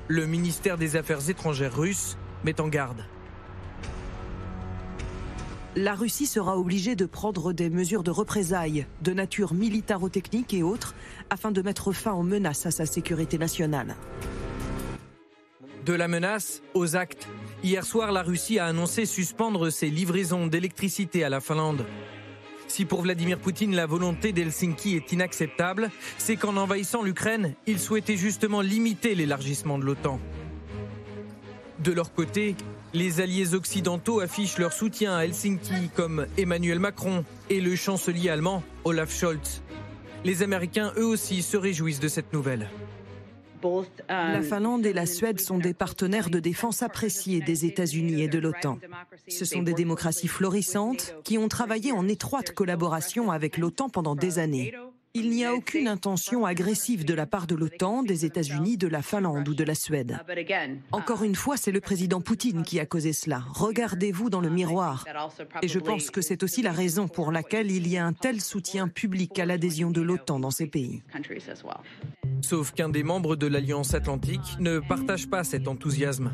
Le ministère des Affaires étrangères russe met en garde la Russie sera obligée de prendre des mesures de représailles de nature militaro-technique et autres afin de mettre fin aux menaces à sa sécurité nationale. De la menace aux actes. Hier soir, la Russie a annoncé suspendre ses livraisons d'électricité à la Finlande. Si pour Vladimir Poutine la volonté d'Helsinki est inacceptable, c'est qu'en envahissant l'Ukraine, il souhaitait justement limiter l'élargissement de l'OTAN. De leur côté, les alliés occidentaux affichent leur soutien à Helsinki comme Emmanuel Macron et le chancelier allemand Olaf Scholz. Les Américains, eux aussi, se réjouissent de cette nouvelle. La Finlande et la Suède sont des partenaires de défense appréciés des États-Unis et de l'OTAN. Ce sont des démocraties florissantes qui ont travaillé en étroite collaboration avec l'OTAN pendant des années. Il n'y a aucune intention agressive de la part de l'OTAN, des États-Unis, de la Finlande ou de la Suède. Encore une fois, c'est le président Poutine qui a causé cela. Regardez-vous dans le miroir. Et je pense que c'est aussi la raison pour laquelle il y a un tel soutien public à l'adhésion de l'OTAN dans ces pays. Sauf qu'un des membres de l'Alliance Atlantique ne partage pas cet enthousiasme.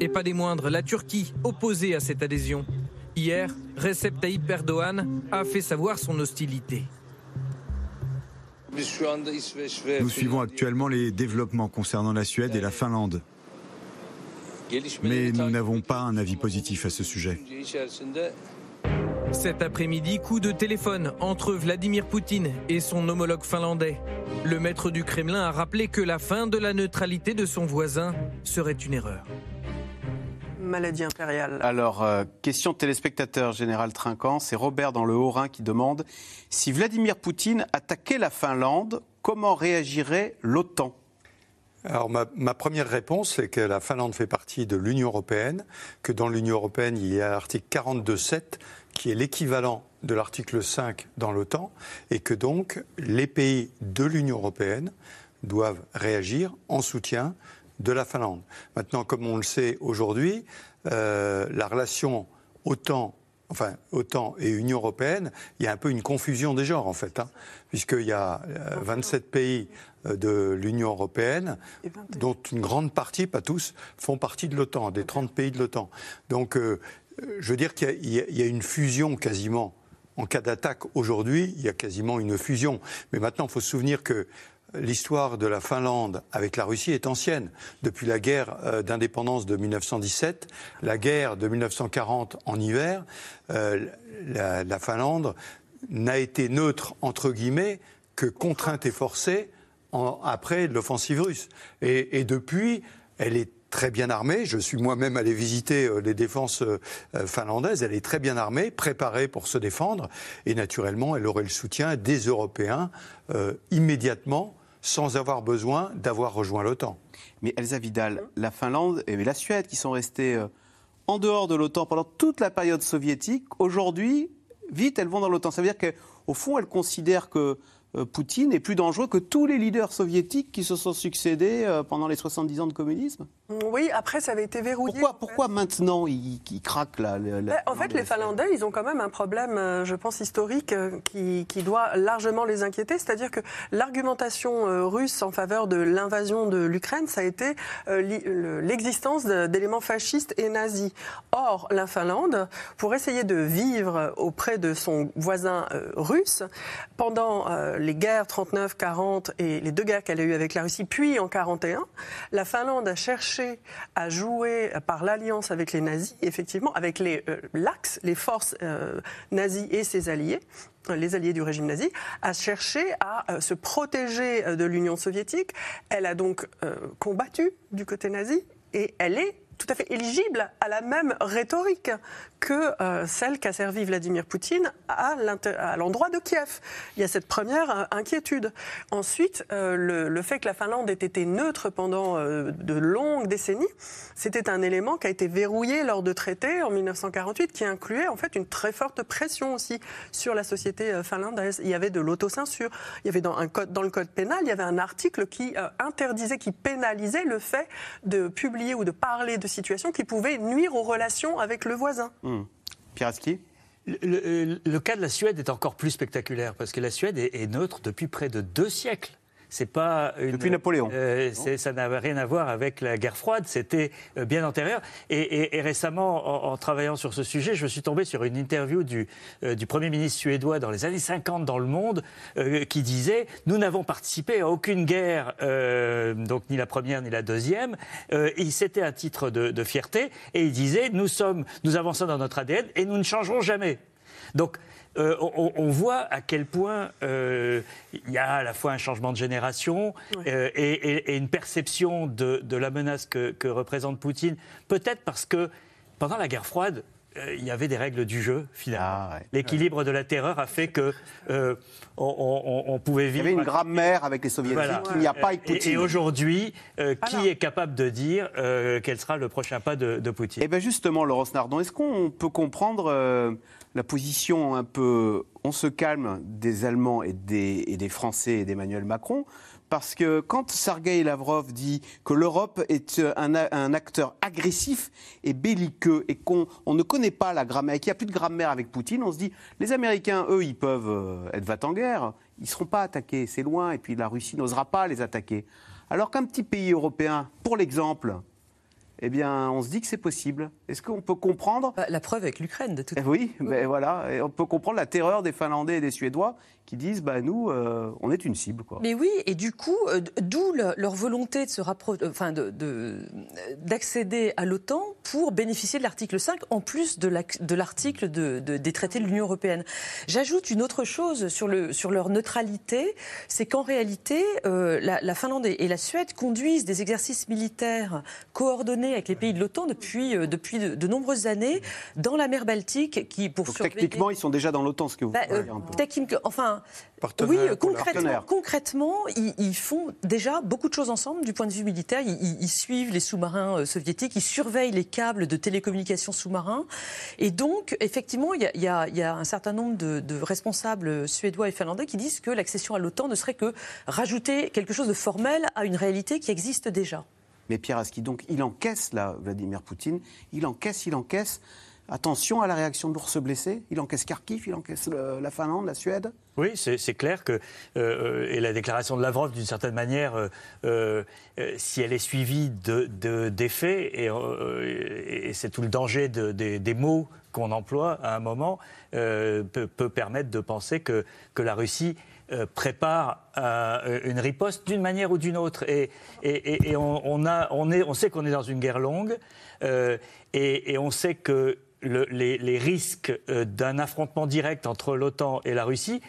Et pas des moindres, la Turquie, opposée à cette adhésion. Hier, Recep Tayyip Erdogan a fait savoir son hostilité. Nous suivons actuellement les développements concernant la Suède et la Finlande. Mais nous n'avons pas un avis positif à ce sujet. Cet après-midi, coup de téléphone entre Vladimir Poutine et son homologue finlandais. Le maître du Kremlin a rappelé que la fin de la neutralité de son voisin serait une erreur. Maladie impériale. Alors, euh, question de téléspectateur général Trinquant, c'est Robert dans le Haut-Rhin qui demande si Vladimir Poutine attaquait la Finlande, comment réagirait l'OTAN? Alors ma, ma, première réponse, c'est que la Finlande fait partie de l'Union européenne, que dans l'Union européenne, il y a l'article 42.7 qui est l'équivalent de l'article 5 dans l'OTAN, et que donc les pays de l'Union européenne doivent réagir en soutien de la Finlande. Maintenant, comme on le sait aujourd'hui, euh, la relation OTAN enfin OTAN et Union européenne, il y a un peu une confusion des genres en fait, hein, puisqu'il y a 27 euh, pays euh, de l'Union européenne, dont une grande partie, pas tous, font partie de l'OTAN, des 30 pays de l'OTAN. Donc euh, je veux dire qu'il y, y, a une fusion quasiment. En cas d'attaque aujourd'hui, il y a quasiment une fusion. Mais maintenant, il faut se souvenir que l'histoire de la Finlande avec la Russie est ancienne. Depuis la guerre euh, d'indépendance de 1917, la guerre de 1940 en hiver, euh, la, Finlande n'a été neutre, entre guillemets, que contrainte et forcée après l'offensive russe. Et, depuis, elle est très bien armée. Je suis moi-même allé visiter euh, les défenses finlandaises. Elle est très bien armée, préparée pour se défendre. Et naturellement, elle aurait le soutien des Européens immédiatement sans avoir besoin d'avoir rejoint l'OTAN. Mais Elsa Vidal, la Finlande et la Suède, qui sont restés euh, en dehors de l'OTAN pendant toute la période soviétique, aujourd'hui, vite, elles vont dans l'OTAN. Ça veut dire qu'au fond, elles considèrent que euh, Poutine est plus dangereux que tous les leaders soviétiques qui se sont succédés euh, pendant les 70 ans de communisme Oui, après ça avait été verrouillé. Pourquoi, pourquoi maintenant il, craque là ben, En fait, les Finlandais, ils ont quand même un problème, euh, je pense, historique qui, doit largement les inquiéter. C'est-à-dire que l'argumentation russe en faveur de l'invasion de l'Ukraine, ça a été l'existence d'éléments fascistes et nazis. Or, la Finlande, pour essayer de vivre auprès de son voisin russe, pendant les guerres 39-40 et les deux guerres qu'elle a eues avec la Russie, puis en 41, la Finlande a cherché à jouer par l'alliance avec les nazis, effectivement, avec les euh, l'Axe, les forces euh, nazies et ses alliés les alliés du régime nazi, a cherché à euh, se protéger de l'Union soviétique. Elle a donc combattu du côté nazi et elle est tout à fait éligible à la même rhétorique que euh, celle qu'a servi Vladimir Poutine à l'endroit de Kiev. Il y a cette première euh, inquiétude. Ensuite, euh, le, fait que la Finlande ait été neutre pendant de longues décennies, c'était un élément qui a été verrouillé lors de traités en 1948 qui incluait en fait une très forte pression aussi sur la société finlandaise. Il y avait de l'autocensure. Il y avait dans, dans le code pénal, il y avait un article qui interdisait, qui pénalisait le fait de publier ou de parler de situations qui pouvaient nuire aux relations avec le voisin. Mmh. le, cas de la Suède est encore plus spectaculaire parce que la Suède est neutre depuis près de deux siècles. C'est pas depuis Napoléon. Euh, ça n'avait rien à voir avec la guerre froide. C'était euh, bien antérieur. Et, récemment, en, travaillant sur ce sujet, je suis tombé sur une interview du, euh, du premier ministre suédois dans les années 50 dans le Monde, qui disait nous n'avons participé à aucune guerre, donc ni la première ni la deuxième. c'était un titre de, de, fierté. Et il disait nous sommes, nous avons ça dans notre ADN et nous ne changerons jamais. Donc euh, on, voit à quel point euh, il y a à la fois un changement de génération euh, et, une perception de, la menace que, représente Poutine. Peut-être parce que pendant la guerre froide, il y avait des règles du jeu, finalement. Ah, L'équilibre de la terreur a fait que on, pouvait vivre. Il y avait une grammaire avec les soviétiques qu'il n'y a pas avec Poutine. Et, aujourd'hui, qui est capable de dire quel sera le prochain pas de, de Poutine? Eh bien justement, Laurence Nardon, est-ce qu'on peut comprendre la position un peu on se calme des Allemands et des, Français et d'Emmanuel Macron, parce que quand Sergei Lavrov dit que l'Europe est un, acteur agressif et belliqueux et qu'on ne connaît pas la grammaire, qu'il n'y a plus de grammaire avec Poutine, on se dit les Américains, eux, ils peuvent euh, être va en guerre, ils ne seront pas attaqués, c'est loin, et puis la Russie n'osera pas les attaquer. Alors qu'un petit pays européen, pour l'exemple, eh bien, on se dit que c'est possible. Est-ce qu'on peut comprendre bah, La preuve avec l'Ukraine, de toute façon. Oui, mais voilà. Et on peut comprendre la terreur des Finlandais et des Suédois qui disent bah, nous, euh, on est une cible. Quoi. Mais oui, et du coup, euh, d'où leur volonté de se rapprocher, euh, enfin, d'accéder de, à l'OTAN pour bénéficier de l'article 5, en plus de l'article de des traités de l'Union européenne. J'ajoute une autre chose sur, le, sur leur neutralité, c'est qu'en réalité, la, la, Finlande et la Suède conduisent des exercices militaires coordonnés avec les pays de l'OTAN depuis, depuis de, nombreuses années dans la mer Baltique, qui pour Donc, techniquement, ils sont déjà dans l'OTAN, ce que vous bah, un peu. Enfin, oui, concrètement, concrètement ils, font déjà beaucoup de choses ensemble du point de vue militaire. Ils, suivent les sous-marins euh, soviétiques, ils surveillent les câbles de télécommunications sous-marins. Et donc, effectivement, il y, a, un certain nombre de, responsables suédois et finlandais qui disent que l'accession à l'OTAN ne serait que rajouter quelque chose de formel à une réalité qui existe déjà. Mais Pierre Aski, donc, il encaisse, là, Vladimir Poutine, il encaisse, il encaisse. Attention à la réaction de l'ours blessé. Il encaisse Kharkiv, il encaisse la Finlande, la Suède. Oui, c'est clair que, euh, et la déclaration de Lavrov, d'une certaine manière, euh, euh, si elle est suivie d'effets, de, et, c'est tout le danger des mots qu'on emploie à un moment, peut, permettre de penser que, que la Russie prépare une riposte d'une manière ou d'une autre. Et, et on, a, on, est, on sait qu'on est dans une guerre longue, et, on sait que les, risques d'un affrontement direct entre l'OTAN et la Russie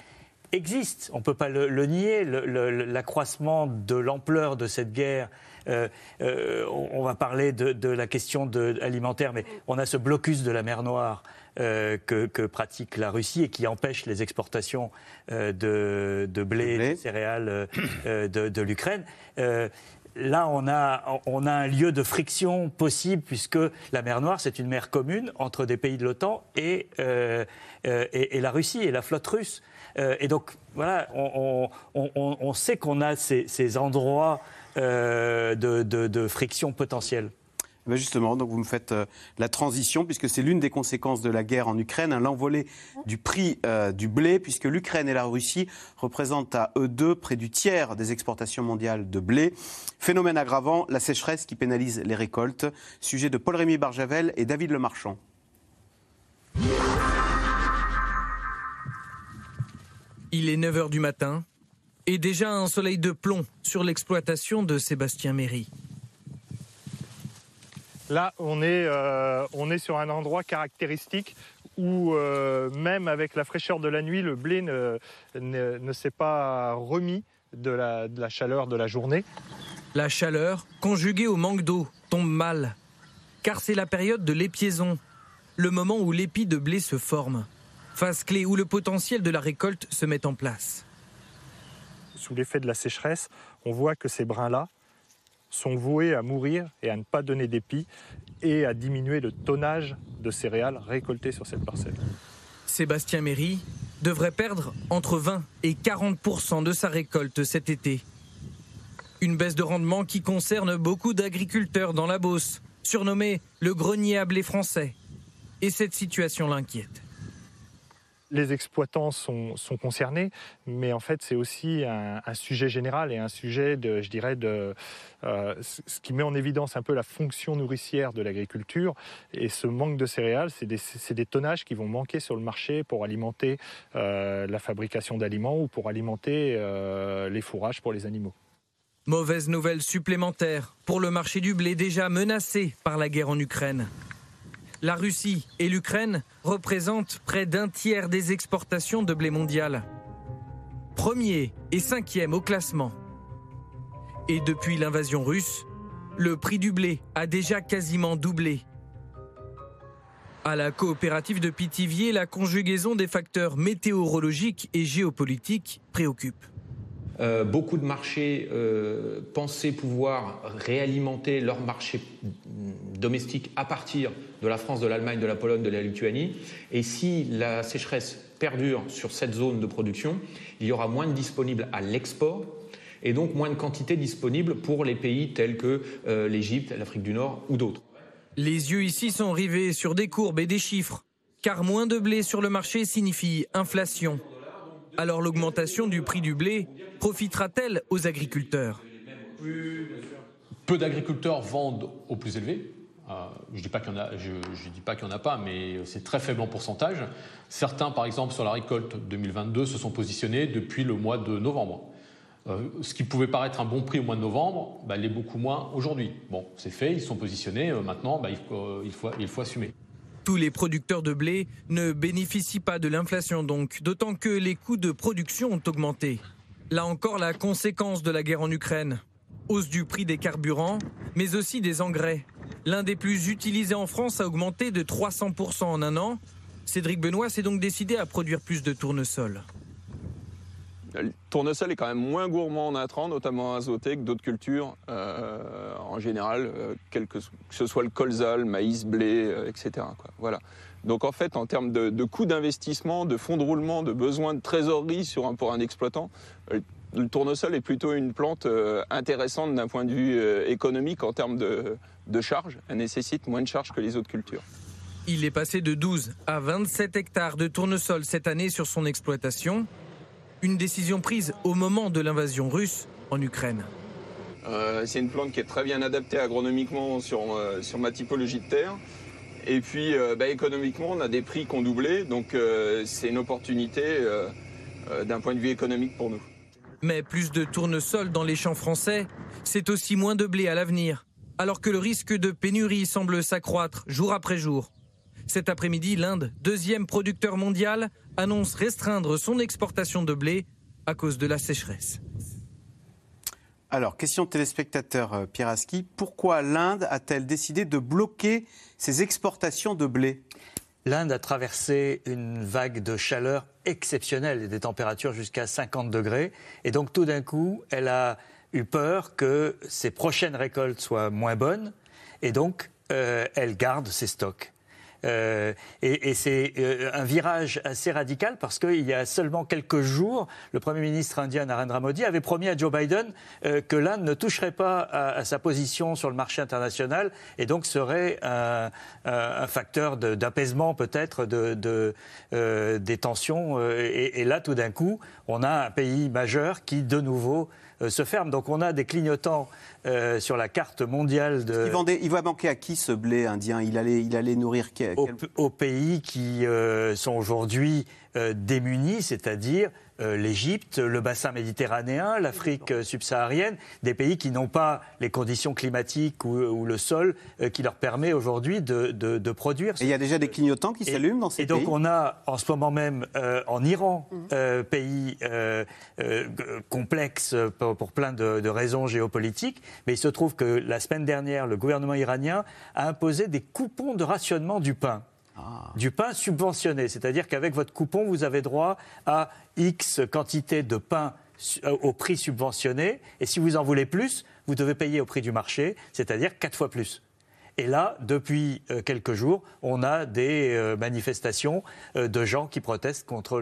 existe. On ne peut pas le, nier. L'accroissement de l'ampleur de cette guerre. Euh, euh, on, va parler de, la question alimentaire, mais on a ce blocus de la mer Noire euh, que, pratique la Russie et qui empêche les exportations de, blé, de céréales de, l'Ukraine là, on a, on a un lieu de friction possible puisque la mer Noire, c'est une mer commune entre des pays de l'OTAN et, et, la Russie et la flotte russe. Euh, et donc, voilà, on, sait qu'on a ces, endroits euh, de, friction potentielle. Ben justement, donc vous me faites euh, la transition, puisque c'est l'une des conséquences de la guerre en Ukraine, hein, l'envolée du prix du blé, puisque l'Ukraine et la Russie représentent à eux deux près du tiers des exportations mondiales de blé. Phénomène aggravant, la sécheresse qui pénalise les récoltes. Sujet de Paul-Rémy Barjavel et David Lemarchand. Il est 9h du matin et déjà un soleil de plomb sur l'exploitation de Sébastien Méry. Là, on est, euh, on est sur un endroit caractéristique où euh, même avec la fraîcheur de la nuit, le blé ne, ne, s'est pas remis de la, de la chaleur de la journée. La chaleur, conjuguée au manque d'eau, tombe mal, car c'est la période de l'épiaison, le moment où l'épi de blé se forme phase clé où le potentiel de la récolte se met en place. Sous l'effet de la sécheresse, on voit que ces brins-là sont voués à mourir et à ne pas donner d'épis et à diminuer le tonnage de céréales récoltées sur cette parcelle. Sébastien Méry devrait perdre entre 20 et 40% de sa récolte cet été. Une baisse de rendement qui concerne beaucoup d'agriculteurs dans la Beauce, surnommé le grenier à blé français. Et cette situation l'inquiète les exploitants sont, concernés, mais en fait c'est aussi un, sujet général et un sujet, de, je dirais, de, euh, ce qui met en évidence un peu la fonction nourricière de l'agriculture. Et ce manque de céréales, c'est des, tonnages qui vont manquer sur le marché pour alimenter euh, la fabrication d'aliments ou pour alimenter euh, les fourrages pour les animaux. Mauvaise nouvelle supplémentaire pour le marché du blé déjà menacé par la guerre en Ukraine. La Russie et l'Ukraine représentent près d'un tiers des exportations de blé mondial. Premier et cinquième au classement. Et depuis l'invasion russe, le prix du blé a déjà quasiment doublé. À la coopérative de Pithiviers, la conjugaison des facteurs météorologiques et géopolitiques préoccupe. Euh, beaucoup de marchés euh, pensaient pouvoir réalimenter leur marché domestique à partir de la France, de l'Allemagne, de la Pologne, de la Lituanie. Et si la sécheresse perdure sur cette zone de production, il y aura moins de disponibles à l'export et donc moins de quantité disponibles pour les pays tels que euh, l'Égypte, l'Afrique du Nord ou d'autres. Les yeux ici sont rivés sur des courbes et des chiffres, car moins de blé sur le marché signifie inflation. Alors l'augmentation du prix du blé profitera-t-elle aux agriculteurs? Peu d'agriculteurs vendent au plus élevé, je ne dis pas qu'il n'y en, en, a pas, mais c'est très faible en pourcentage. Certains, par exemple, sur la récolte 2022, se sont positionnés depuis le mois de novembre. Euh, ce qui pouvait paraître un bon prix au mois de novembre, bah, l'est beaucoup moins aujourd'hui. Bon, c'est fait, ils sont positionnés, euh, maintenant, bah, il, faut, il, faut, il faut assumer. Tous les producteurs de blé ne bénéficient pas de l'inflation donc, d'autant que les coûts de production ont augmenté. Là encore, la conséquence de la guerre en Ukraine. Hausse du prix des carburants, mais aussi des engrais. L'un des plus utilisés en France a augmenté de 300% en un an. Cédric Benoît s'est donc décidé à produire plus de tournesol. Le tournesol est quand même moins gourmand en intrants, notamment azoté, que d'autres cultures euh, en général, euh, quel que, ce soit le colza, le maïs, blé, euh, etc. Voilà. Donc en fait, en termes de, de coût d'investissement, de fonds de roulement, de besoin de trésorerie sur un, pour un exploitant, tournesol est plutôt une plante intéressante d'un point de vue économique en termes de, de charges. Elle nécessite moins de charges que les autres cultures. Il est passé de 12 à 27 hectares de tournesol cette année sur son exploitation. Une décision prise au moment de l'invasion russe en Ukraine. Euh, c'est une plante qui est très bien adaptée agronomiquement sur, euh, sur ma typologie de terre. Et puis euh, bah, économiquement, on a des prix qui ont doublé, donc c'est une opportunité d'un point de vue économique pour nous. Mais plus de tournesol dans les champs français, c'est aussi moins de blé à l'avenir, alors que le risque de pénurie semble s'accroître jour après jour. Cet après-midi, l'Inde, deuxième producteur mondial, annonce restreindre son exportation de blé à cause de la sécheresse. Alors, question de téléspectateur euh, Pierre Aski, pourquoi l'Inde a-t-elle décidé de bloquer ses exportations de blé? L'Inde a traversé une vague de chaleur exceptionnelle des températures jusqu'à 50 degrés. Et donc tout d'un coup, elle a eu peur que ses prochaines récoltes soient moins bonnes. Et donc, euh, elle garde ses stocks. Euh, et, c'est euh, un virage assez radical parce qu'il y a seulement quelques jours, le Premier ministre indien Narendra Modi avait promis à Joe Biden euh, que l'Inde ne toucherait pas à, sa position sur le marché international et donc serait un, facteur d'apaisement peut-être de, des tensions. Et, et, là, tout d'un coup, on a un pays majeur qui, de nouveau, se ferme. Donc on a des clignotants euh, sur la carte mondiale de. Il, vendait, il va manquer à qui ce blé indien? Il allait, il allait nourrir quel... aux, pays qui euh, sont aujourd'hui euh, démunis, c'est-à-dire l'Égypte, le bassin méditerranéen, l'Afrique subsaharienne, des pays qui n'ont pas les conditions climatiques ou, le sol qui leur permet aujourd'hui de, produire. Et il y a déjà des clignotants qui s'allument dans ces pays. Et donc on a en ce moment même en Iran, mmh. pays complexe pour, plein de, de, raisons géopolitiques, mais il se trouve que la semaine dernière, le gouvernement iranien a imposé des coupons de rationnement du pain. Ah. du pain subventionné. C'est-à-dire qu'avec votre coupon, vous avez droit à X quantité de pain euh, au prix subventionné. Et si vous en voulez plus, vous devez payer au prix du marché, c'est-à-dire quatre fois plus. Et là, depuis euh, quelques jours, on a des euh, manifestations de gens qui protestent contre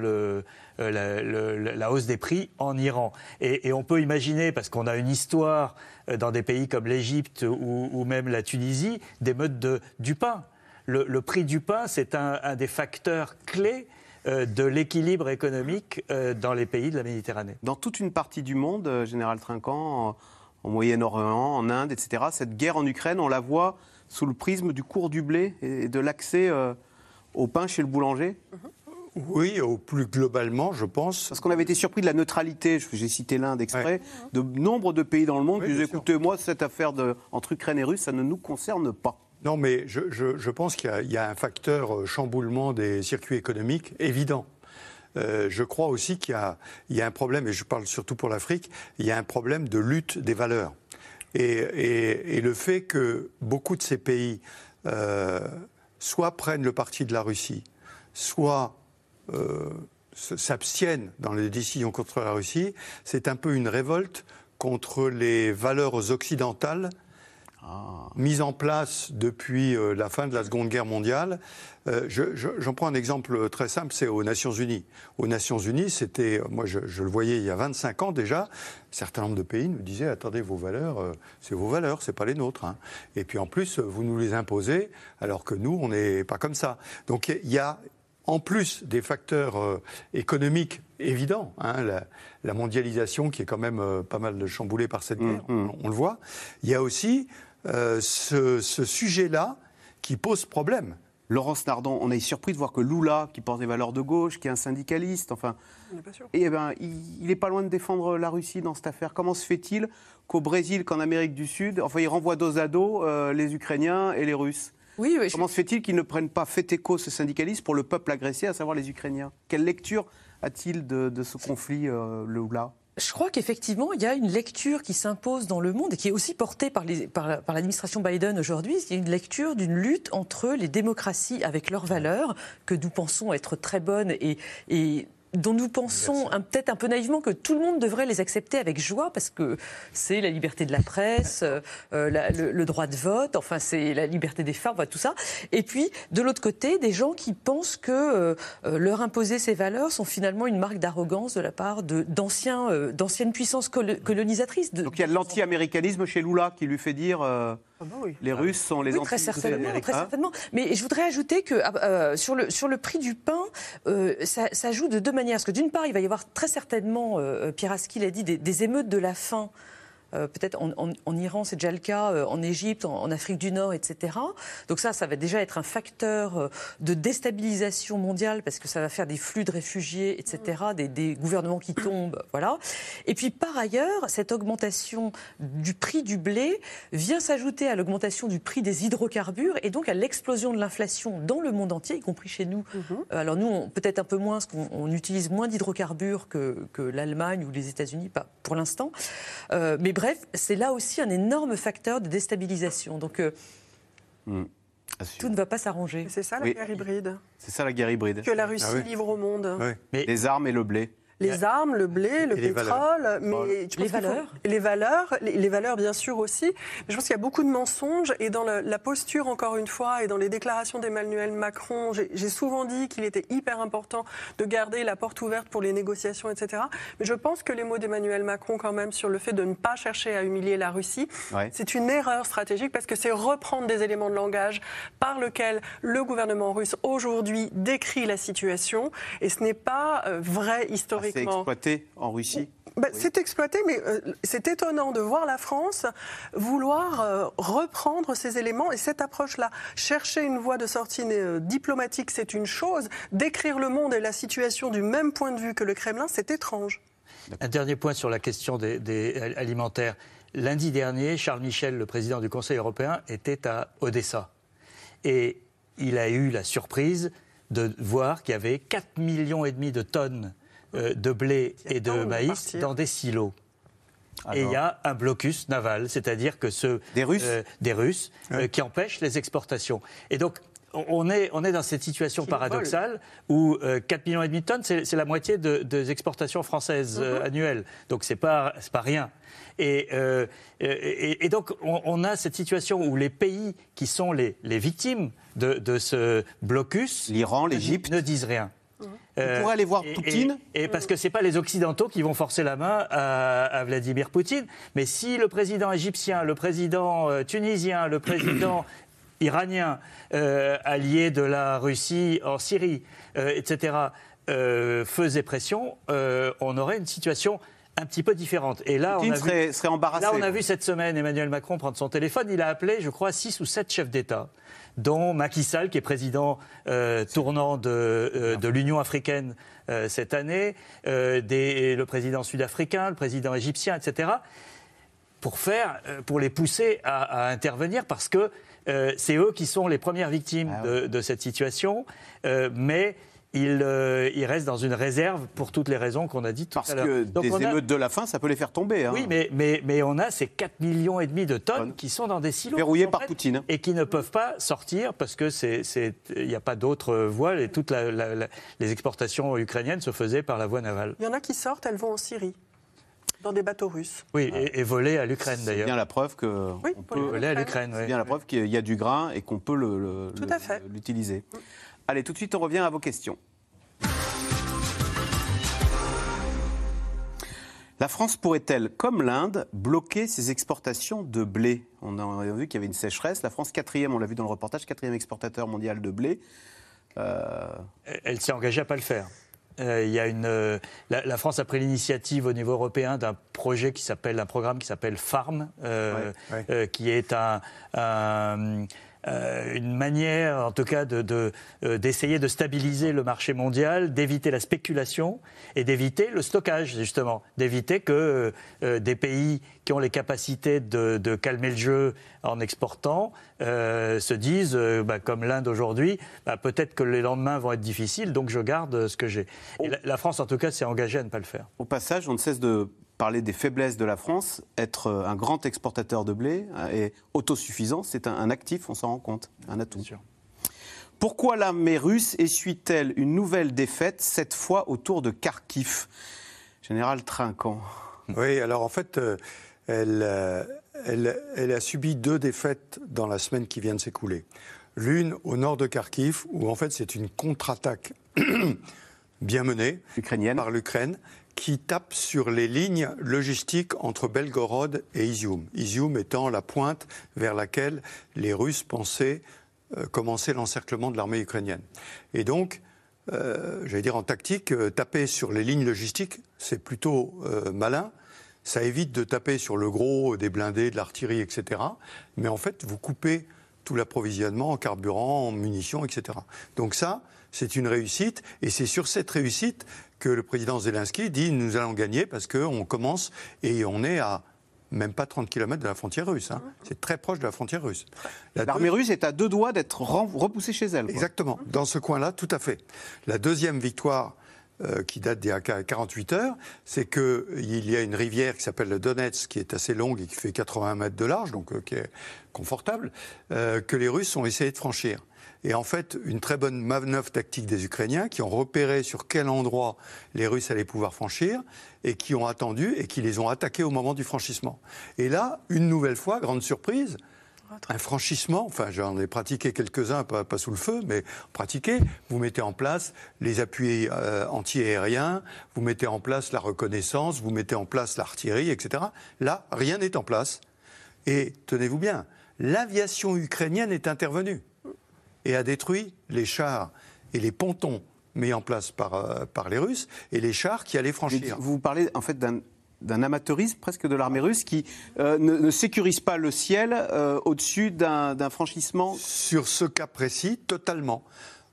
la, hausse des prix en Iran. Et, on peut imaginer, parce qu'on a une histoire dans des pays comme l'Égypte ou, même la Tunisie, des modes de, du pain le, prix du pain, c'est un, des facteurs clés euh, de l'équilibre économique euh, dans les pays de la Méditerranée. Dans toute une partie du monde, euh, Général Trinquant, en, Moyen-Orient, en Inde, etc., cette guerre en Ukraine, on la voit sous le prisme du cours du blé et de l'accès au pain chez le boulanger Oui, au plus globalement, je pense. Parce qu'on avait été surpris de la neutralité, j'ai cité l'Inde exprès, de nombre de pays dans le monde qui disaient écoutez, moi, cette affaire de, entre Ukraine et Russe, ça ne nous concerne pas. Non, mais je, pense qu'il y, a un facteur euh, chamboulement des circuits économiques évident. Euh, je crois aussi qu'il y, a un problème, et je parle surtout pour l'Afrique, il y a un problème de lutte des valeurs. Et, le fait que beaucoup de ces pays euh, soit prennent le parti de la Russie, soit s'abstiennent dans les décisions contre la Russie, c'est un peu une révolte contre les valeurs occidentales ah. mise en place depuis euh, la fin de la Seconde Guerre mondiale. Euh, j'en prends un exemple très simple, c'est aux Nations Unies. Aux Nations Unies, c'était, moi je, le voyais il y a 25 ans déjà, un certain nombre de pays nous disaient attendez vos valeurs, euh, c'est vos valeurs, c'est pas les nôtres. Hein. Et puis en plus vous nous les imposez, alors que nous on n'est pas comme ça. Donc il y a en plus des facteurs économiques évidents, hein, la, mondialisation qui est quand même pas mal chamboulée par cette mmh, guerre, mmh. on, le voit, il y a aussi euh, ce, ce sujet-là qui pose problème. Laurence Nardon, on est surpris de voir que Lula, qui porte des valeurs de gauche, qui est un syndicaliste, enfin, On n'est pas sûr. eh ben, il n'est pas loin de défendre la Russie dans cette affaire. Comment se fait-il qu'au Brésil, qu'en Amérique du Sud, enfin, il renvoie dos à dos euh, les Ukrainiens et les Russes? Oui, oui, je- Comment se fait-il qu'ils ne prennent pas fait écho ce syndicaliste pour le peuple agressé, à savoir les Ukrainiens? Quelle lecture a-t-il de, de ce conflit, euh, le Lula? Je crois qu'effectivement, il y a une lecture qui s'impose dans le monde et qui est aussi portée par, l'administration Biden aujourd'hui. A une lecture d'une lutte entre les démocraties avec leurs valeurs, que nous pensons être très bonnes et dont nous pensons peut-être un peu naïvement que tout le monde devrait les accepter avec joie parce que c'est la liberté de la presse, euh, euh, la- le, le droit de vote, enfin c'est la liberté des femmes, voilà, tout ça. Et puis de l'autre côté, des gens qui pensent que euh, leur imposer ces valeurs sont finalement une marque d'arrogance de la part euh, d'anciennes puissances colo- colonisatrices. De, Donc il y a de l'anti-américanisme chez Lula qui lui fait dire euh, les Russes sont les Ah oui, très certainement, très Hein certainement. Mais je voudrais ajouter que euh, sur, le, sur le prix du pain, euh, ça, ça joue de deux manières. Parce que d'une part, il va y avoir très certainement, euh, Pierre Aski l'a dit, des, des émeutes de la faim. Euh, Peut-être en, en- en Iran, c'est déjà le cas, euh, en Égypte, en, en Afrique du Nord, etc. Donc ça, ça va déjà être un facteur euh, de déstabilisation mondiale parce que ça va faire des flux de réfugiés, etc., des, des gouvernements qui tombent, voilà. Et puis par ailleurs, cette augmentation du prix du blé vient s'ajouter à l'augmentation du prix des hydrocarbures et donc à l'explosion de l'inflation dans le monde entier, y compris chez nous. Euh, Alors nous, peut-être un peu moins, parce qu'on on utilise moins d'hydrocarbures que, que l'Allemagne ou les États-Unis, pas pour l'instant. Euh, mais bref, c'est là aussi un énorme facteur de déstabilisation. Donc euh, tout ne va pas s'arranger. C'est ça la Oui. guerre hybride C'est ça la guerre hybride. que la Russie Ah oui. livre au monde. Les armes et le blé. Les armes, le blé, le pétrole, mais Les valeurs. les valeurs, les, valeurs bien sûr aussi. Mais je pense qu'il y a beaucoup de mensonges et dans le- la posture encore une fois et dans les déclarations d'Emmanuel Macron, j'ai souvent dit qu'il était hyper important de garder la porte ouverte pour les négociations, etc. Mais je pense que les mots d'Emmanuel Macron quand même sur le fait de ne pas chercher à humilier la Russie, Ouais. c'est une erreur stratégique parce que c'est reprendre des éléments de langage par lequel le gouvernement russe aujourd'hui décrit la situation et ce n'est pas euh, vrai C'est exploité en Russie. Bah, C'est exploité, mais euh, c'est étonnant de voir la France vouloir euh, reprendre ces éléments et cette approche-là. Chercher une voie de sortie euh, diplomatique, c'est une chose. Décrire le monde et la situation du même point de vue que le Kremlin, c'est étrange. Un dernier point sur la question des, des alimentaires. Lundi dernier, Charles Michel, le président du Conseil européen, était à Odessa. Et il a eu la surprise de voir qu'il y avait 4,5 millions et demi de tonnes de blé et de maïs dans des silos. Et il y a un blocus naval, c'est-à-dire que ce, des Russes, des Russes euh, qui empêchent les exportations. Et donc, on- est, on est dans cette situation paradoxale où euh, 4 millions et demi de tonnes, c'est la moitié de- des exportations françaises euh, annuelles. Donc c'est pas c'est pas rien. Et, euh, et, et donc on, on a cette situation où les pays qui sont les, les victimes de, de ce blocus, l'Iran, l'Égypte, ne disent rien. Euh, On pourrait aller voir Poutine et, et parce que c'est pas les Occidentaux qui vont forcer la main à, à Vladimir Poutine, mais si le président égyptien, le président euh, tunisien, le président iranien, euh, allié de la Russie en Syrie, euh, etc., euh, faisaient pression, on aurait une situation un petit peu différente. Et là, Poutine on a serait- vu, serait embarrassé. Là, on a vu cette semaine Emmanuel Macron prendre son téléphone. Il a appelé, je crois, six ou sept chefs d'État, dont Macky Sall, qui est président euh, tournant de, euh, de l'Union africaine euh, cette année, des- le président sud-africain, le président égyptien, etc pour faire, pour les pousser à, à intervenir parce que c'est eux qui sont les premières victimes Ah de, de cette situation, mais ils, euh, ils restent dans une réserve pour toutes les raisons qu'on a dit tout Parce à l'heure. que Donc des a- émeutes de la faim, ça peut les faire tomber. hein. oui, mais, mais, mais on a ces 4 millions et demi de tonnes qui sont dans des silos. Sont par Poutine. Et qui ne peuvent pas sortir parce que c'est, c'est- il n'y a pas d'autre voie et toutes la- la- la- les exportations ukrainiennes se faisaient par la voie navale. Il y en a qui sortent, elles vont en Syrie, dans des bateaux russes. Oui, et, et volées à l'Ukraine C'est d'ailleurs. bien la preuve que Oui, on peut Volées à l'Ukraine, oui. C'est bien la preuve qu'il y a du grain et qu'on peut le- le- Tout à fait. Allez, tout de suite, on revient à vos questions. La France pourrait-elle, comme l'Inde, bloquer ses exportations de blé? On a vu qu'il y avait une sécheresse. La France, quatrième, on l'a vu dans le reportage, quatrième exportateur mondial de blé. Euh, Elle s'est engagée à pas le faire. Euh, il y a une, euh, la, la France a pris l'initiative au niveau européen d'un projet qui s'appelle, un programme qui s'appelle Farm, Ouais, ouais. qui est un, un- euh, une manière, en tout cas, de- de, euh, d'essayer de, stabiliser le marché mondial, d'éviter la spéculation et d'éviter le stockage, justement, d'éviter que euh, des pays qui ont les capacités de, de calmer le jeu en exportant euh, se disent, bah, comme l'Inde aujourd'hui, bah, peut-être que les lendemains vont être difficiles, donc je garde ce que j'ai. La, la France, en tout cas, s'est engagée à ne pas le faire. Au passage, on ne cesse de parler des faiblesses de la France. Être euh, un grand exportateur de blé euh, et autosuffisant, c'est un, un actif, on s'en rend compte, un atout. Pourquoi l'armée russe essuie-t-elle une nouvelle défaite, cette fois autour de Kharkiv? Général Trinquant. Oui, alors en fait, euh, elle, euh, elle, elle a subi deux défaites dans la semaine qui vient de s'écouler. L'une au nord de Kharkiv, où en fait c'est une contre-attaque bien menée par l'Ukraine, qui tape sur les lignes logistiques entre Belgorod et Izium. Izium étant la pointe vers laquelle les Russes pensaient euh, commencer l'encerclement de l'armée ukrainienne. Et donc, euh, j'allais dire en tactique, euh, taper sur les lignes logistiques, c'est plutôt malin. Ça évite de taper sur le gros des blindés, de l'artillerie, etc. Mais en fait, vous coupez tout l'approvisionnement en carburant, en munitions, etc. Donc ça, c'est une réussite. Et c'est sur cette réussite que le président Zelensky dit nous allons gagner parce qu'on commence et on est à même pas 30 km de la frontière russe. hein. C'est très proche de la frontière russe. La L'armée russe est à deux doigts d'être repoussée chez elle. quoi. Exactement, dans ce coin-là, tout à fait. La deuxième victoire euh, qui date d'il y a 48 heures, c'est qu'il y a une rivière qui s'appelle le Donetsk, qui est assez longue et qui fait 80 mètres de large, donc euh, qui est confortable, euh, que les Russes ont essayé de franchir. Et en fait, une très bonne manœuvre tactique des Ukrainiens qui ont repéré sur quel endroit les Russes allaient pouvoir franchir et qui ont attendu et qui les ont attaqués au moment du franchissement. Et là, une nouvelle fois, grande surprise, un franchissement, enfin j'en ai pratiqué quelques-uns, pas, pas sous le feu, mais pratiqué, vous mettez en place les appuis euh, anti-aériens, vous mettez en place la reconnaissance, vous mettez en place l'artillerie, etc. Là, rien n'est en place. Et tenez-vous bien, l'aviation ukrainienne est intervenue et a détruit les chars et les pontons mis en place par, euh, par les Russes et les chars qui allaient franchir. Vous parlez en fait d'un d'un amateurisme presque de l'armée russe qui euh, ne, ne sécurise pas le ciel euh, au-dessus d'un franchissement Sur ce cas précis, totalement.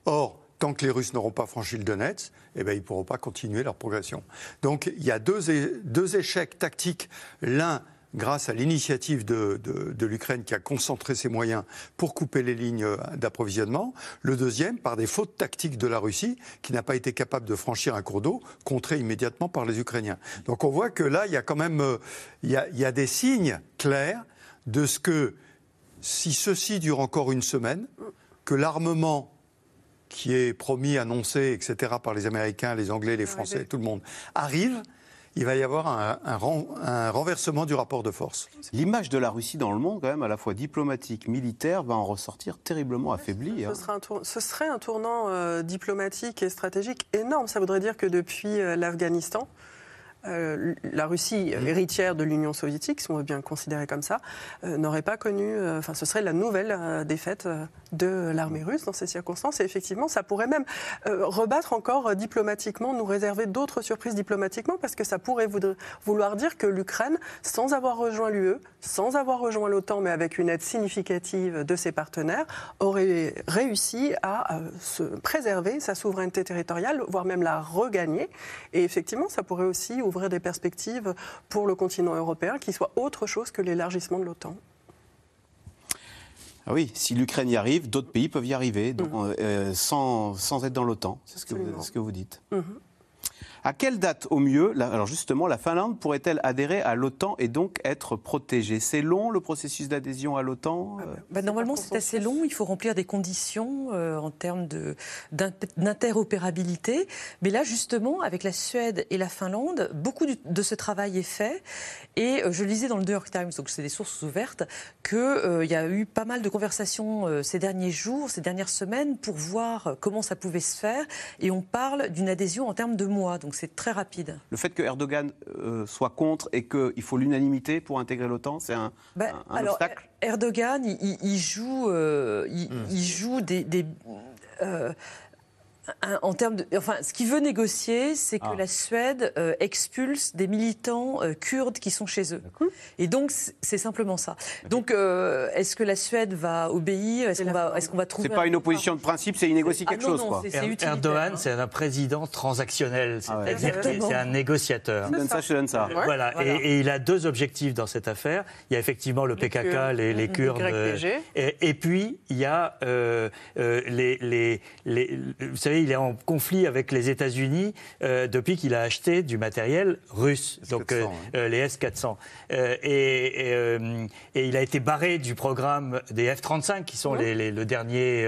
Or, tant que les Russes n'auront pas franchi le Donetsk, eh ben, ils ne pourront pas continuer leur progression. Donc il y a deux, deux échecs tactiques. L'un, grâce à l'initiative de, de- de l'Ukraine qui a concentré ses moyens pour couper les lignes d'approvisionnement. Le deuxième, par des fautes tactiques de la Russie, qui n'a pas été capable de franchir un cours d'eau, contré immédiatement par les Ukrainiens. Donc on voit que là, il y a quand même euh, il y a, il y a des signes clairs de ce que, si ceci dure encore une semaine, que l'armement qui est promis, annoncé, etc., par les Américains, les Anglais, les Français, tout le monde, arrive, il va y avoir un, un ren- un renversement du rapport de force. L'image de la Russie dans le monde, quand même, à la fois diplomatique, militaire, va en ressortir terriblement affaiblie. hein. Ce serait un, tour- ce serait un tournant euh, diplomatique et stratégique énorme. Ça voudrait dire que depuis euh, l'Afghanistan, euh, la Russie, Mmh. héritière de l'Union soviétique, si on veut bien le considérer comme ça, euh, n'aurait pas connu. euh, Enfin, ce serait la nouvelle euh, défaite euh, de l'armée russe dans ces circonstances. Et effectivement, ça pourrait même euh, rebattre encore euh, diplomatiquement, nous réserver d'autres surprises diplomatiquement, parce que ça pourrait vouloir dire que l'Ukraine, sans avoir rejoint l'UE, sans avoir rejoint l'OTAN, mais avec une aide significative de ses partenaires, aurait réussi à euh, se préserver sa souveraineté territoriale, voire même la regagner. Et effectivement, ça pourrait aussi ouvrir des perspectives pour le continent européen qui soit autre chose que l'élargissement de l'OTAN. Ah oui, si l'Ukraine y arrive, d'autres pays peuvent y arriver, donc, Mmh. euh, sans, sans être dans l'OTAN. C'est ce, que vous- Absolument. ce que vous dites. Mhm. À quelle date, au mieux, la- alors justement, la Finlande pourrait-elle adhérer à l'OTAN et donc être protégée? C'est long le processus d'adhésion à l'OTAN euh Bah, normalement, c'est assez long. Il faut remplir des conditions euh, en termes d'interopérabilité. Mais là, justement, avec la Suède et la Finlande, beaucoup du- de ce travail est fait. Et euh, je lisais dans le New York Times, donc c'est des sources ouvertes, qu'il y a eu pas mal de conversations ces derniers jours, ces dernières semaines, pour voir comment ça pouvait se faire. Et on parle d'une adhésion en termes de mois. Donc c'est très rapide. Le fait que Erdogan euh, soit contre et qu'il faut l'unanimité pour intégrer l'OTAN, c'est un, Bah, un- un alors, obstacle? Erdogan, il, joue, euh, il, il joue des. des, euh, en termes de, enfin, ce qu'il veut négocier, c'est que Ah. la Suède euh, expulse des militants euh, kurdes qui sont chez eux. Et donc, c'est simplement ça. Donc, euh, est-ce que la Suède va obéir? Est-ce qu'on va, est-ce qu'on va trouver C'est pas un une opposition de principe, c'est y négocier Ah quelque non, chose. non, quoi. Er- Erdogan, hein. c'est un président transactionnel, c'est-à-dire Exactement. c'est un négociateur. Je te donne ça, je te donne ça. Voilà. Voilà. Et, et il a deux objectifs dans cette affaire. Il y a effectivement le PKK, les, les. Kurdes. euh, et, et puis, il y a euh, euh, les, les, les- Vous savez, il est en conflit avec les États-Unis euh, depuis qu'il a acheté du matériel russe, donc euh, euh, les S-400. Euh, et, et, euh, et il a été barré du programme des F-35, qui sont les, les- le dernier.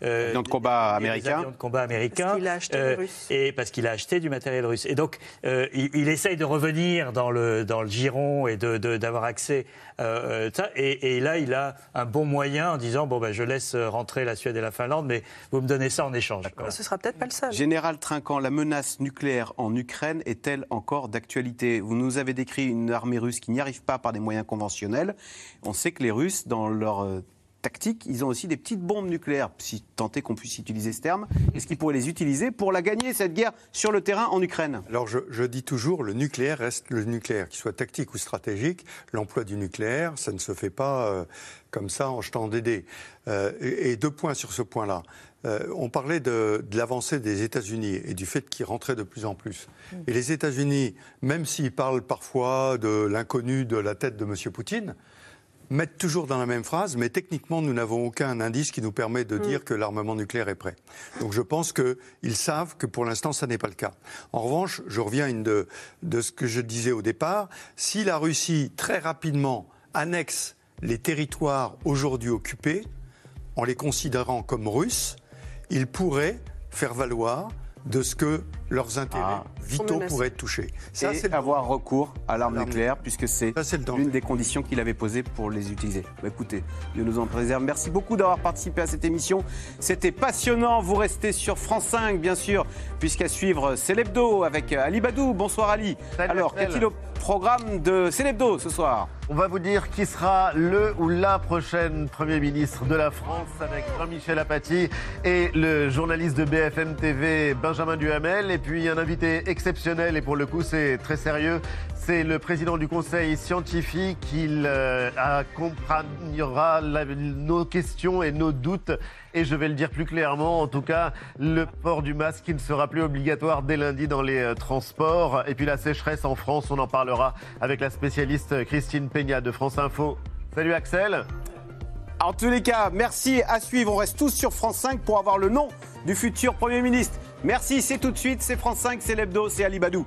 Avions de combat les américain. de combat américain. Parce qu'il a acheté Euh, russe. Et parce qu'il a acheté du matériel russe. Et donc, euh, il, il essaye de revenir dans le, dans le giron et de- de- d'avoir accès euh, euh, et là, il a un bon moyen en disant bon, ben, je laisse rentrer la Suède et la Finlande, mais vous me donnez ça en échange. Voilà. Ce sera peut-être pas le seul. Général Trinquant, la menace nucléaire en Ukraine est-elle encore d'actualité? Vous nous avez décrit une armée russe qui n'y arrive pas par des moyens conventionnels. On sait que les Russes, dans leur euh, tactique, ils ont aussi des petites bombes nucléaires, si tant qu'on puisse utiliser ce terme. Est-ce qu'ils pourraient les utiliser pour la gagner, cette guerre, sur le terrain en Ukraine? Alors je, dis toujours, le nucléaire reste le nucléaire, qu'il soit tactique ou stratégique. L'emploi du nucléaire, ça ne se fait pas euh, comme ça en jetant des dés. Euh, et, et deux points sur ce point-là. Euh, on parlait de, de l'avancée des États-Unis et du fait qu'ils rentraient de plus en plus. Et les États-Unis, même s'ils parlent parfois de l'inconnu de la tête de M. Poutine, mettent toujours dans la même phrase, mais techniquement, nous n'avons aucun indice qui nous permet de dire que l'armement nucléaire est prêt. Donc je pense qu'ils savent que pour l'instant, ça n'est pas le cas. En revanche, je reviens à une de, ce que je disais au départ, si la Russie, très rapidement, annexe les territoires aujourd'hui occupés, en les considérant comme russes, ils pourraient faire valoir de ce que leurs intérêts Ah. vitaux pourraient être touchés. Ça, c'est avoir recours à l'arme nucléaire, puisque c'est l'une des conditions qu'il avait posées pour les utiliser. Bah, écoutez, Dieu nous en préserve. Merci beaucoup d'avoir participé à cette émission. C'était passionnant. Vous restez sur France 5, bien sûr, puisqu'à suivre, c'est l'hebdo avec Ali Badou. Bonsoir Ali. Salut, Alors, qu'est-il au programme de C'est l'hebdo ce soir On va vous dire qui sera le ou la prochaine Premier ministre de la France avec Jean-Michel Apathy et le journaliste de BFM TV Benjamin Duhamel. Et puis un invité exceptionnel, et pour le coup c'est très sérieux, c'est le président du conseil scientifique. Il euh, accompagnera nos questions et nos doutes. Et je vais le dire plus clairement, en tout cas, le port du masque qui ne sera plus obligatoire dès lundi dans les euh, transports. Et puis la sécheresse en France, on en parlera avec la spécialiste Christine Peña de France Info. Salut Axel. En tous les cas, merci à suivre. On reste tous sur France 5 pour avoir le nom du futur Premier ministre. Merci, c'est tout de suite. C'est France 5, c'est l'hebdo, c'est Ali Badou.